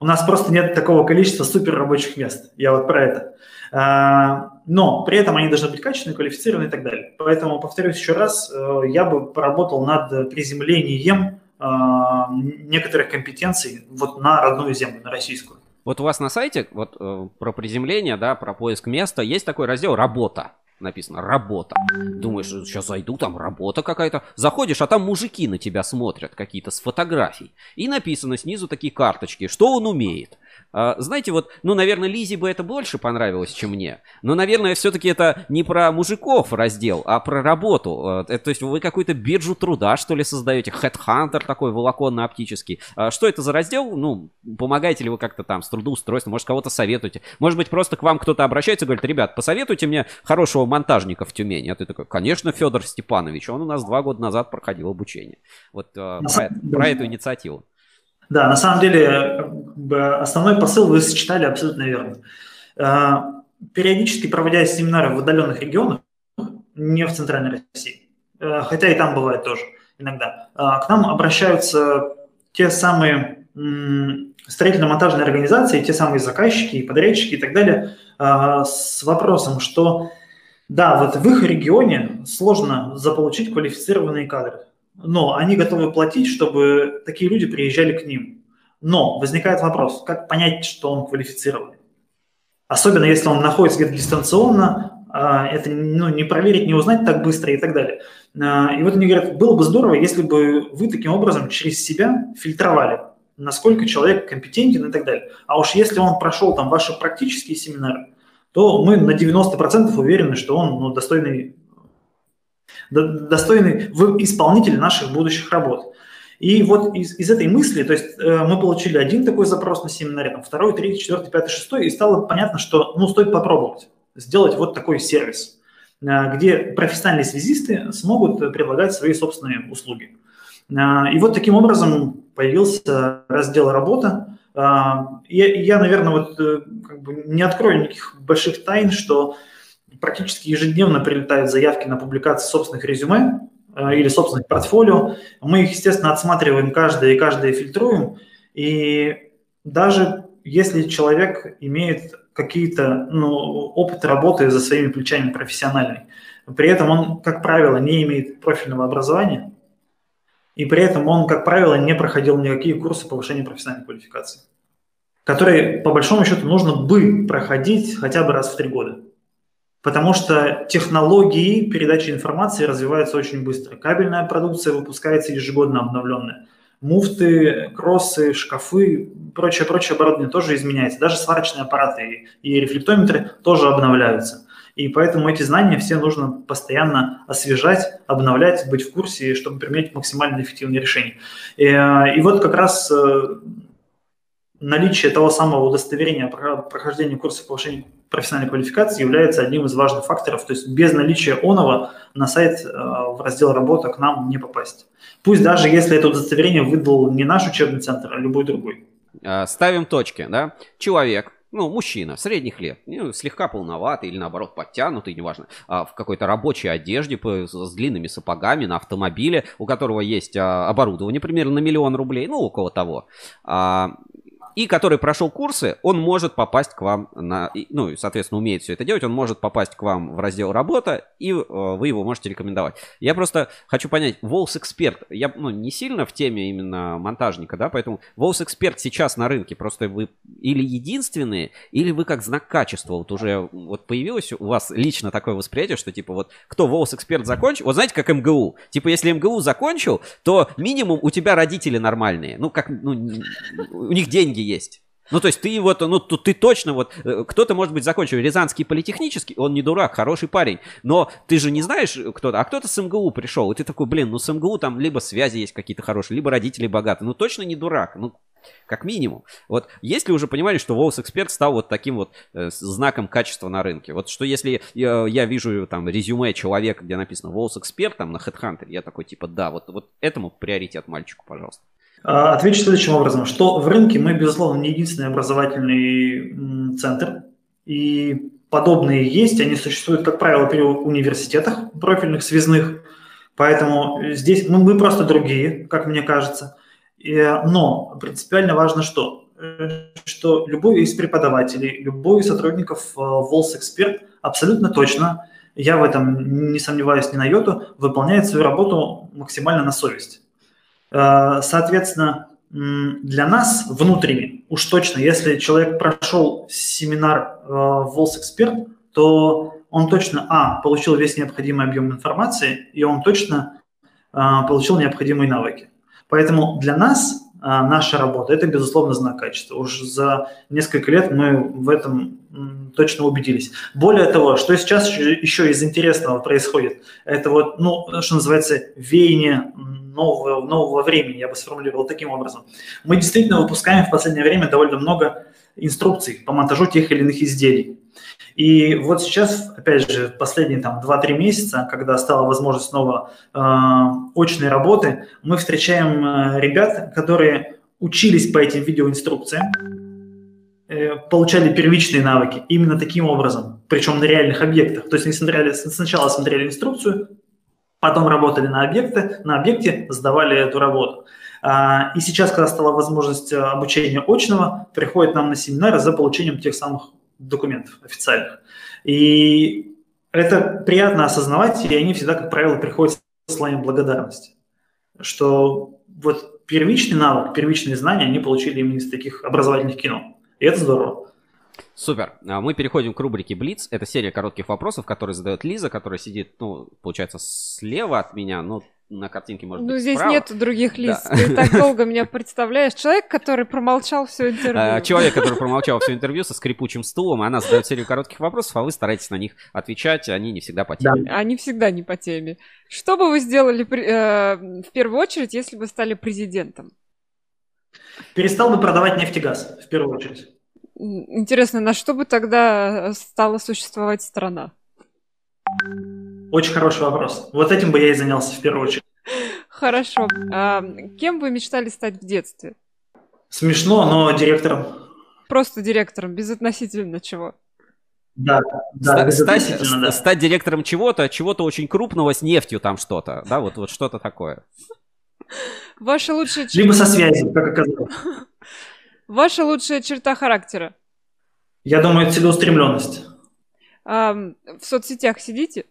У нас просто нет такого количества супер рабочих мест. Я вот про это. А, но при этом они должны быть качественные, квалифицированные и так далее. Поэтому, повторюсь еще раз, э, я бы поработал над приземлением а, некоторых компетенций вот на родную землю, на российскую. Вот у вас на сайте вот э, про приземление, да, про поиск места есть такой раздел «Работа» написано «работа». Думаешь, сейчас зайду, там работа какая-то. Заходишь, а там мужики на тебя смотрят какие-то с фотографий. И написано снизу такие карточки, что он умеет. А, знаете, вот, ну, наверное, Лизе бы это больше понравилось, чем мне. Но, наверное, все-таки это не про мужиков раздел, а про работу. А, это, то есть вы какую-то биржу труда, что ли, создаете? Headhunter такой волоконно-оптический. А что это за раздел? Ну, помогаете ли вы как-то там с трудоустройством? Может, кого-то советуете? Может быть, просто к вам кто-то обращается и говорит, ребят, посоветуйте мне хорошего монтажника в Тюмени. А ты такой, конечно, Федор Степанович. Он у нас два года назад проходил обучение. Вот про, про эту инициативу. Да, на самом деле основной посыл вы сочетали абсолютно верно. Э, периодически проводя семинары в удаленных регионах, не в центральной России, э, хотя и там бывает тоже иногда, э, к нам обращаются те самые строительно-монтажные организации, те самые заказчики и подрядчики и так далее с вопросом, что да, вот в их регионе сложно заполучить квалифицированные кадры но они готовы платить, чтобы такие люди приезжали к ним. Но возникает вопрос, как понять, что он квалифицированный? Особенно если он находится где-то дистанционно, а, это ну, не проверить, не узнать так быстро и так далее. А, и вот они говорят, было бы здорово, если бы вы таким образом через себя фильтровали, насколько человек компетентен и так далее. А уж если он прошел там ваши практические семинары, то мы на 90% уверены, что он ну, достойный достойный исполнитель наших будущих работ. И вот из, из этой мысли, то есть э, мы получили один такой запрос на семинаре, там, второй, третий, четвертый, пятый, шестой, и стало понятно, что ну, стоит попробовать сделать вот такой сервис, э, где профессиональные связисты смогут предлагать свои собственные услуги. Э, и вот таким образом появился раздел «Работа». Э, я, я, наверное, вот э, как бы не открою никаких больших тайн, что практически ежедневно прилетают заявки на публикацию собственных резюме э, или собственных портфолио. Мы их, естественно, отсматриваем каждое и каждое фильтруем. И даже если человек имеет какие-то ну, опыт работы за своими плечами профессиональный, при этом он, как правило, не имеет профильного образования, и при этом он, как правило, не проходил никакие курсы повышения профессиональной квалификации, которые, по большому счету, нужно бы проходить хотя бы раз в три года потому что технологии передачи информации развиваются очень быстро. Кабельная продукция выпускается ежегодно обновленная. Муфты, кроссы, шкафы, прочее-прочее оборудование тоже изменяется. Даже сварочные аппараты и рефлектометры тоже обновляются. И поэтому эти знания все нужно постоянно освежать, обновлять, быть в курсе, чтобы применять максимально эффективные решения. И, э, и вот как раз э, наличие того самого удостоверения прохождения курса повышения профессиональной квалификации является одним из важных факторов. То есть без наличия оного на сайт э, в раздел «Работа» к нам не попасть. Пусть даже если это удостоверение выдал не наш учебный центр, а любой другой. А, ставим точки, да? Человек, ну, мужчина, средних лет, ну, слегка полноватый или, наоборот, подтянутый, неважно, а, в какой-то рабочей одежде с длинными сапогами на автомобиле, у которого есть а, оборудование примерно на миллион рублей, ну, около того и который прошел курсы, он может попасть к вам на, ну, соответственно, умеет все это делать, он может попасть к вам в раздел работа, и э, вы его можете рекомендовать. Я просто хочу понять, Волс Эксперт, я ну, не сильно в теме именно монтажника, да, поэтому Волс Эксперт сейчас на рынке, просто вы или единственные, или вы как знак качества, вот уже вот появилось у вас лично такое восприятие, что типа вот кто Волс Эксперт закончил, вот знаете, как МГУ, типа если МГУ закончил, то минимум у тебя родители нормальные, ну как, ну, у них деньги есть. Ну, то есть ты вот, ну, тут ты точно вот, э, кто-то, может быть, закончил Рязанский политехнический, он не дурак, хороший парень, но ты же не знаешь кто-то, а кто-то с МГУ пришел, и ты такой, блин, ну с МГУ там либо связи есть какие-то хорошие, либо родители богаты, ну точно не дурак, ну как минимум. Вот есть ли уже понимание, что Волос Эксперт стал вот таким вот э, знаком качества на рынке? Вот что если я, я вижу там резюме человека, где написано Волос Эксперт там на Headhunter, я такой типа, да, вот, вот этому приоритет мальчику, пожалуйста. А, отвечу следующим образом, что в рынке мы, безусловно, не единственный образовательный центр, и подобные есть, они существуют, как правило, при университетах профильных, связных, поэтому здесь ну, мы просто другие, как мне кажется. Но принципиально важно что? Что любой из преподавателей, любой из сотрудников Волс э, Эксперт абсолютно точно, я в этом не сомневаюсь ни на йоту, выполняет свою работу максимально на совесть. Э, соответственно, для нас внутренне, уж точно, если человек прошел семинар э, Волс Эксперт, то он точно, а, получил весь необходимый объем информации, и он точно э, получил необходимые навыки. Поэтому для нас наша работа – это, безусловно, знак качества. Уж за несколько лет мы в этом точно убедились. Более того, что сейчас еще из интересного происходит, это вот, ну, что называется, веяние нового, нового времени, я бы сформулировал таким образом. Мы действительно выпускаем в последнее время довольно много инструкций по монтажу тех или иных изделий. И вот сейчас, опять же, последние там 2-3 месяца, когда стала возможность снова э, очной работы, мы встречаем э, ребят, которые учились по этим видеоинструкциям, э, получали первичные навыки именно таким образом, причем на реальных объектах. То есть они смотрели, сначала смотрели инструкцию, Потом работали на объекты, на объекте сдавали эту работу. А, и сейчас, когда стала возможность э, обучения очного, приходят нам на семинары за получением тех самых документов официальных. И это приятно осознавать, и они всегда, как правило, приходят с словами благодарности, что вот первичный навык, первичные знания они получили именно из таких образовательных кино. И это здорово. Супер. А, мы переходим к рубрике Блиц. Это серия коротких вопросов, которые задает Лиза, которая сидит, ну, получается, слева от меня, ну, на картинке может ну, быть здесь справа. нет других лиц. Да. (laughs) Ты так долго меня представляешь. Человек, который промолчал все интервью. А, человек, который промолчал все интервью со скрипучим стулом, она задает серию коротких вопросов, а вы стараетесь на них отвечать, они не всегда по теме. Да. Они всегда не по теме. Что бы вы сделали э, в первую очередь, если бы стали президентом? Перестал бы продавать нефть и газ, в первую очередь. Интересно, на что бы тогда стала существовать страна? Очень хороший вопрос. Вот этим бы я и занялся в первую очередь. Хорошо. А кем вы мечтали стать в детстве? Смешно, но директором. Просто директором, безотносительно чего? Да, да, стать, да. стать директором чего-то, чего-то очень крупного с нефтью там что-то, да, вот, вот что-то такое. Ваша лучшая... Либо со связью, как оказалось. (laughs) Ваша лучшая черта характера? Я думаю, целеустремленность. А, в соцсетях сидите?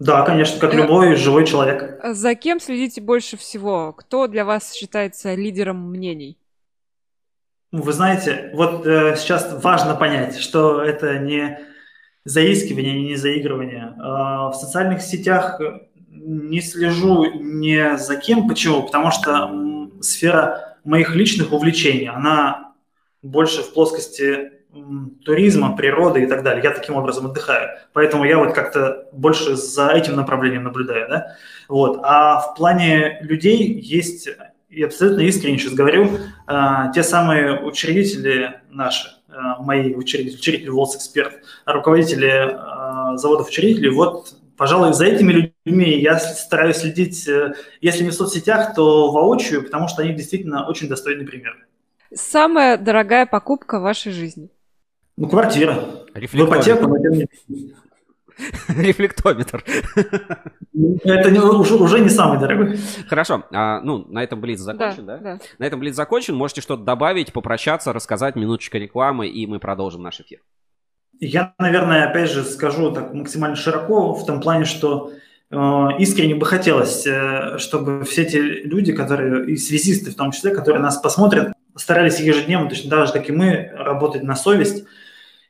Да, конечно, как э, любой живой человек. За кем следите больше всего? Кто для вас считается лидером мнений? Вы знаете, вот э, сейчас важно понять, что это не заискивание, не заигрывание. Э, в социальных сетях не слежу ни за кем. Почему? Потому что сфера моих личных увлечений. Она больше в плоскости туризма, природы и так далее. Я таким образом отдыхаю. Поэтому я вот как-то больше за этим направлением наблюдаю. Да? Вот. А в плане людей есть, и абсолютно искренне сейчас говорю, э, те самые учредители наши, э, мои учредители, учредители Волс-Эксперт, руководители э, заводов-учредителей, вот пожалуй, за этими людьми я стараюсь следить, э, если не в соцсетях, то воочию, потому что они действительно очень достойный пример. Самая дорогая покупка в вашей жизни? Ну, квартира. В ипотеку, но (laughs) Рефлектометр. Это не, уже, уже не самый дорогой. Хорошо. А, ну, на этом Блиц закончен, да, да? да? На этом Блиц закончен. Можете что-то добавить, попрощаться, рассказать, минуточка рекламы, и мы продолжим наш эфир. Я, наверное, опять же скажу так максимально широко в том плане, что э, искренне бы хотелось, э, чтобы все те люди, которые, и связисты в том числе, которые нас посмотрят, старались ежедневно, точно так же, как и мы, работать на совесть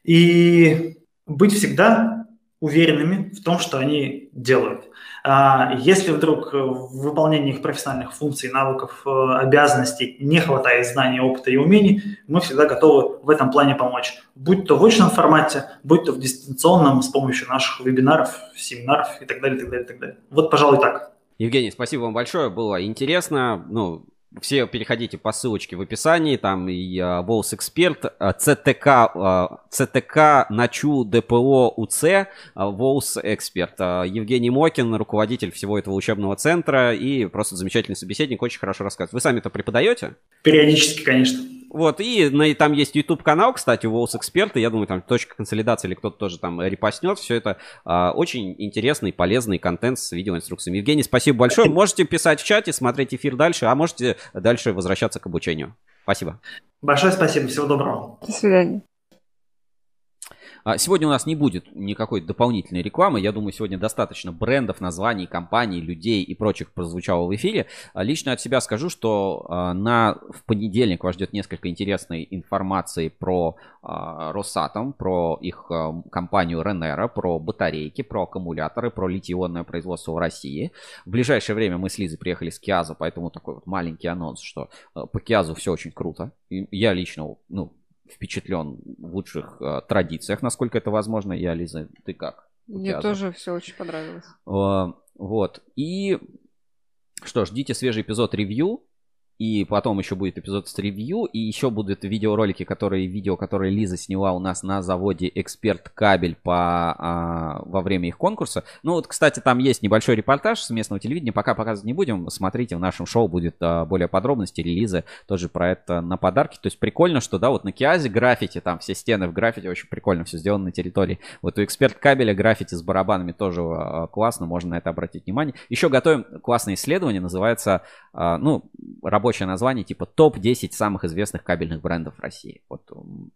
и быть всегда уверенными в том, что они делают. А если вдруг в выполнении их профессиональных функций, навыков, э, обязанностей не хватает знаний, опыта и умений, мы всегда готовы в этом плане помочь. Будь то в очном формате, будь то в дистанционном с помощью наших вебинаров, семинаров и так далее, и так далее, и так далее. Вот, пожалуй, так. Евгений, спасибо вам большое, было интересно. Ну, все переходите по ссылочке в описании, там и Волс Эксперт, ЦТК, ЦТК Начу ДПО УЦ, Волс Эксперт. Евгений Мокин, руководитель всего этого учебного центра и просто замечательный собеседник, очень хорошо рассказывает. Вы сами это преподаете? Периодически, конечно. Вот, и на, там есть YouTube канал, кстати, Волс Эксперта. Я думаю, там точка консолидации или кто-то тоже там репостнет. Все это а, очень интересный, полезный контент с видеоинструкциями. Евгений, спасибо большое. Можете писать в чате, смотреть эфир дальше, а можете дальше возвращаться к обучению. Спасибо. Большое спасибо. Всего доброго. До свидания. А, сегодня у нас не будет никакой дополнительной рекламы. Я думаю, сегодня достаточно брендов, названий, компаний, людей и прочих прозвучало в эфире. А, лично от себя скажу, что а, на, в понедельник вас ждет несколько интересной информации про Росатом, про их компанию Ренера, про батарейки, про аккумуляторы, про литий-ионное производство в России. В ближайшее время мы с Лизой приехали с Киаза, поэтому такой вот маленький анонс, что по Киазу все очень круто. Я лично, ну, впечатлен в лучших э, традициях, насколько это возможно. Я, Лиза, ты как? Мне Театр. тоже все очень понравилось. Э, вот. И что, ждите свежий эпизод ревью. И потом еще будет эпизод с ревью, и еще будут видеоролики, которые, видео, которые Лиза сняла у нас на заводе Эксперт Кабель по, а, во время их конкурса. Ну вот, кстати, там есть небольшой репортаж с местного телевидения, пока показывать не будем. Смотрите, в нашем шоу будет а, более подробности, релизы тоже про это на подарки. То есть прикольно, что, да, вот на Киазе граффити, там все стены в граффити, очень прикольно все сделано на территории. Вот у Эксперт Кабеля граффити с барабанами тоже а, классно, можно на это обратить внимание. Еще готовим классное исследование, называется, а, ну, работа рабочее название типа топ-10 самых известных кабельных брендов России. Вот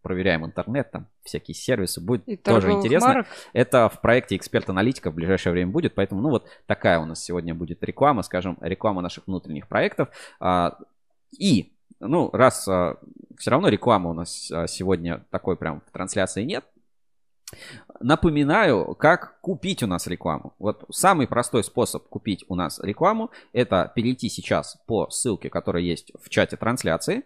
проверяем интернет, там всякие сервисы, будет И тоже интересно. Марок. Это в проекте Эксперт-аналитика в ближайшее время будет, поэтому, ну вот такая у нас сегодня будет реклама, скажем, реклама наших внутренних проектов. А, и, ну, раз а, все равно реклама у нас а, сегодня такой прям в трансляции нет, Напоминаю, как купить у нас рекламу. Вот самый простой способ купить у нас рекламу, это перейти сейчас по ссылке, которая есть в чате трансляции.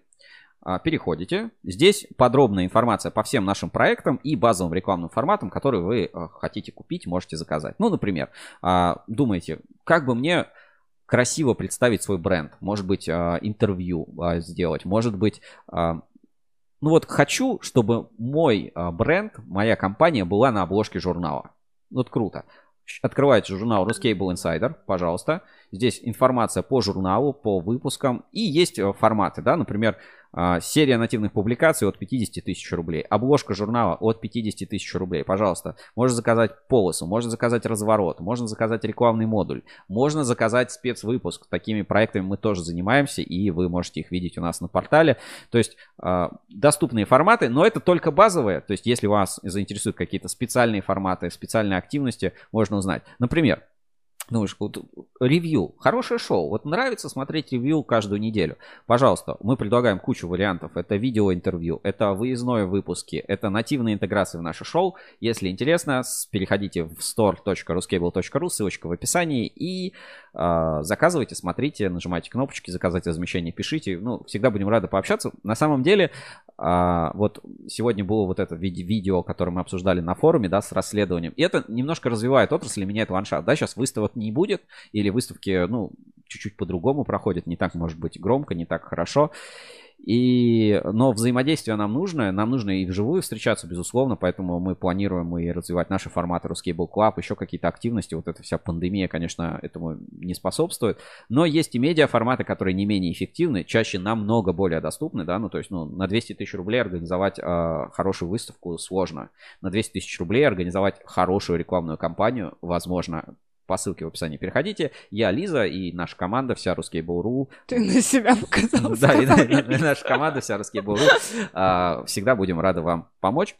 А, переходите. Здесь подробная информация по всем нашим проектам и базовым рекламным форматам, которые вы а, хотите купить, можете заказать. Ну, например, а, думаете, как бы мне красиво представить свой бренд. Может быть, интервью сделать. Может быть, ну вот хочу, чтобы мой а, бренд, моя компания была на обложке журнала. Вот круто. Открывайте журнал Ruscable Insider, пожалуйста. Здесь информация по журналу, по выпускам. И есть э, форматы, да, например, серия нативных публикаций от 50 тысяч рублей. Обложка журнала от 50 тысяч рублей. Пожалуйста, можно заказать полосу, можно заказать разворот, можно заказать рекламный модуль, можно заказать спецвыпуск. Такими проектами мы тоже занимаемся, и вы можете их видеть у нас на портале. То есть а, доступные форматы, но это только базовые. То есть если вас заинтересуют какие-то специальные форматы, специальные активности, можно узнать. Например, ну, вот, ревью. Хорошее шоу. Вот нравится смотреть ревью каждую неделю. Пожалуйста, мы предлагаем кучу вариантов. Это видеоинтервью, это выездное выпуски, это нативные интеграции в наше шоу. Если интересно, переходите в store.ruscable.ru, ссылочка в описании, и э, заказывайте, смотрите, нажимайте кнопочки, заказать размещение, пишите. Ну, всегда будем рады пообщаться. На самом деле, э, вот сегодня было вот это видео, которое мы обсуждали на форуме, да, с расследованием. И это немножко развивает отрасль и меняет ландшафт. Да, сейчас выставок не будет, или выставки, ну, чуть-чуть по-другому проходят, не так, может быть, громко, не так хорошо. И, но взаимодействие нам нужно, нам нужно и вживую встречаться, безусловно, поэтому мы планируем и развивать наши форматы Ruskable Club, еще какие-то активности, вот эта вся пандемия, конечно, этому не способствует, но есть и медиа форматы, которые не менее эффективны, чаще намного более доступны, да, ну, то есть, ну, на 200 тысяч рублей организовать э, хорошую выставку сложно, на 200 тысяч рублей организовать хорошую рекламную кампанию возможно, по ссылке в описании переходите. Я Лиза и наша команда, вся русский Буру. Ты на себя показал. (laughs) Да, и наша команда, вся русский Буру. А, всегда будем рады вам помочь.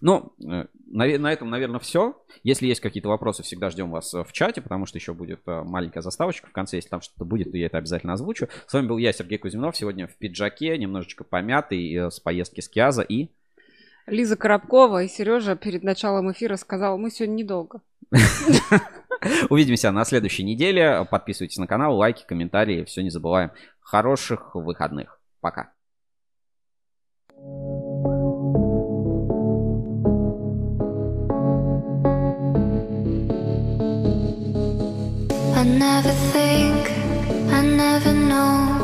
Ну, э, на, этом, наверное, все. Если есть какие-то вопросы, всегда ждем вас в чате, потому что еще будет э, маленькая заставочка в конце. Если там что-то будет, то я это обязательно озвучу. С вами был я, Сергей Кузьминов. Сегодня в пиджаке, немножечко помятый, э, с поездки с Киаза и... Лиза Коробкова и Сережа перед началом эфира сказал, мы сегодня недолго. (laughs) (laughs) Увидимся на следующей неделе. Подписывайтесь на канал, лайки, комментарии. Все не забываем. Хороших выходных. Пока. I never think, I never know.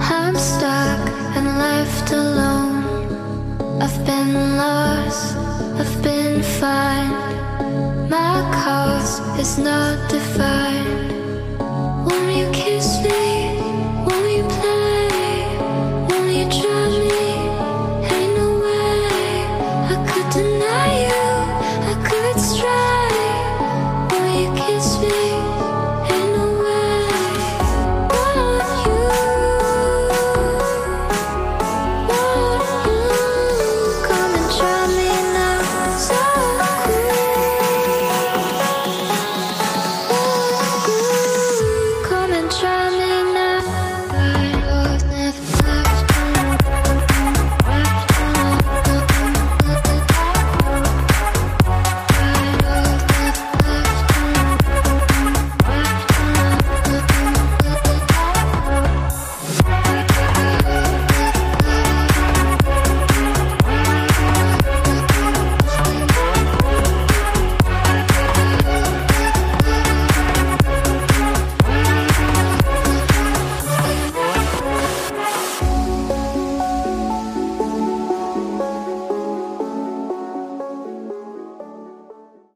I'm stuck and left alone. I've been lost, I've been fine. My cause is not defined. Won't you kiss me? Won't you play? Won't you try?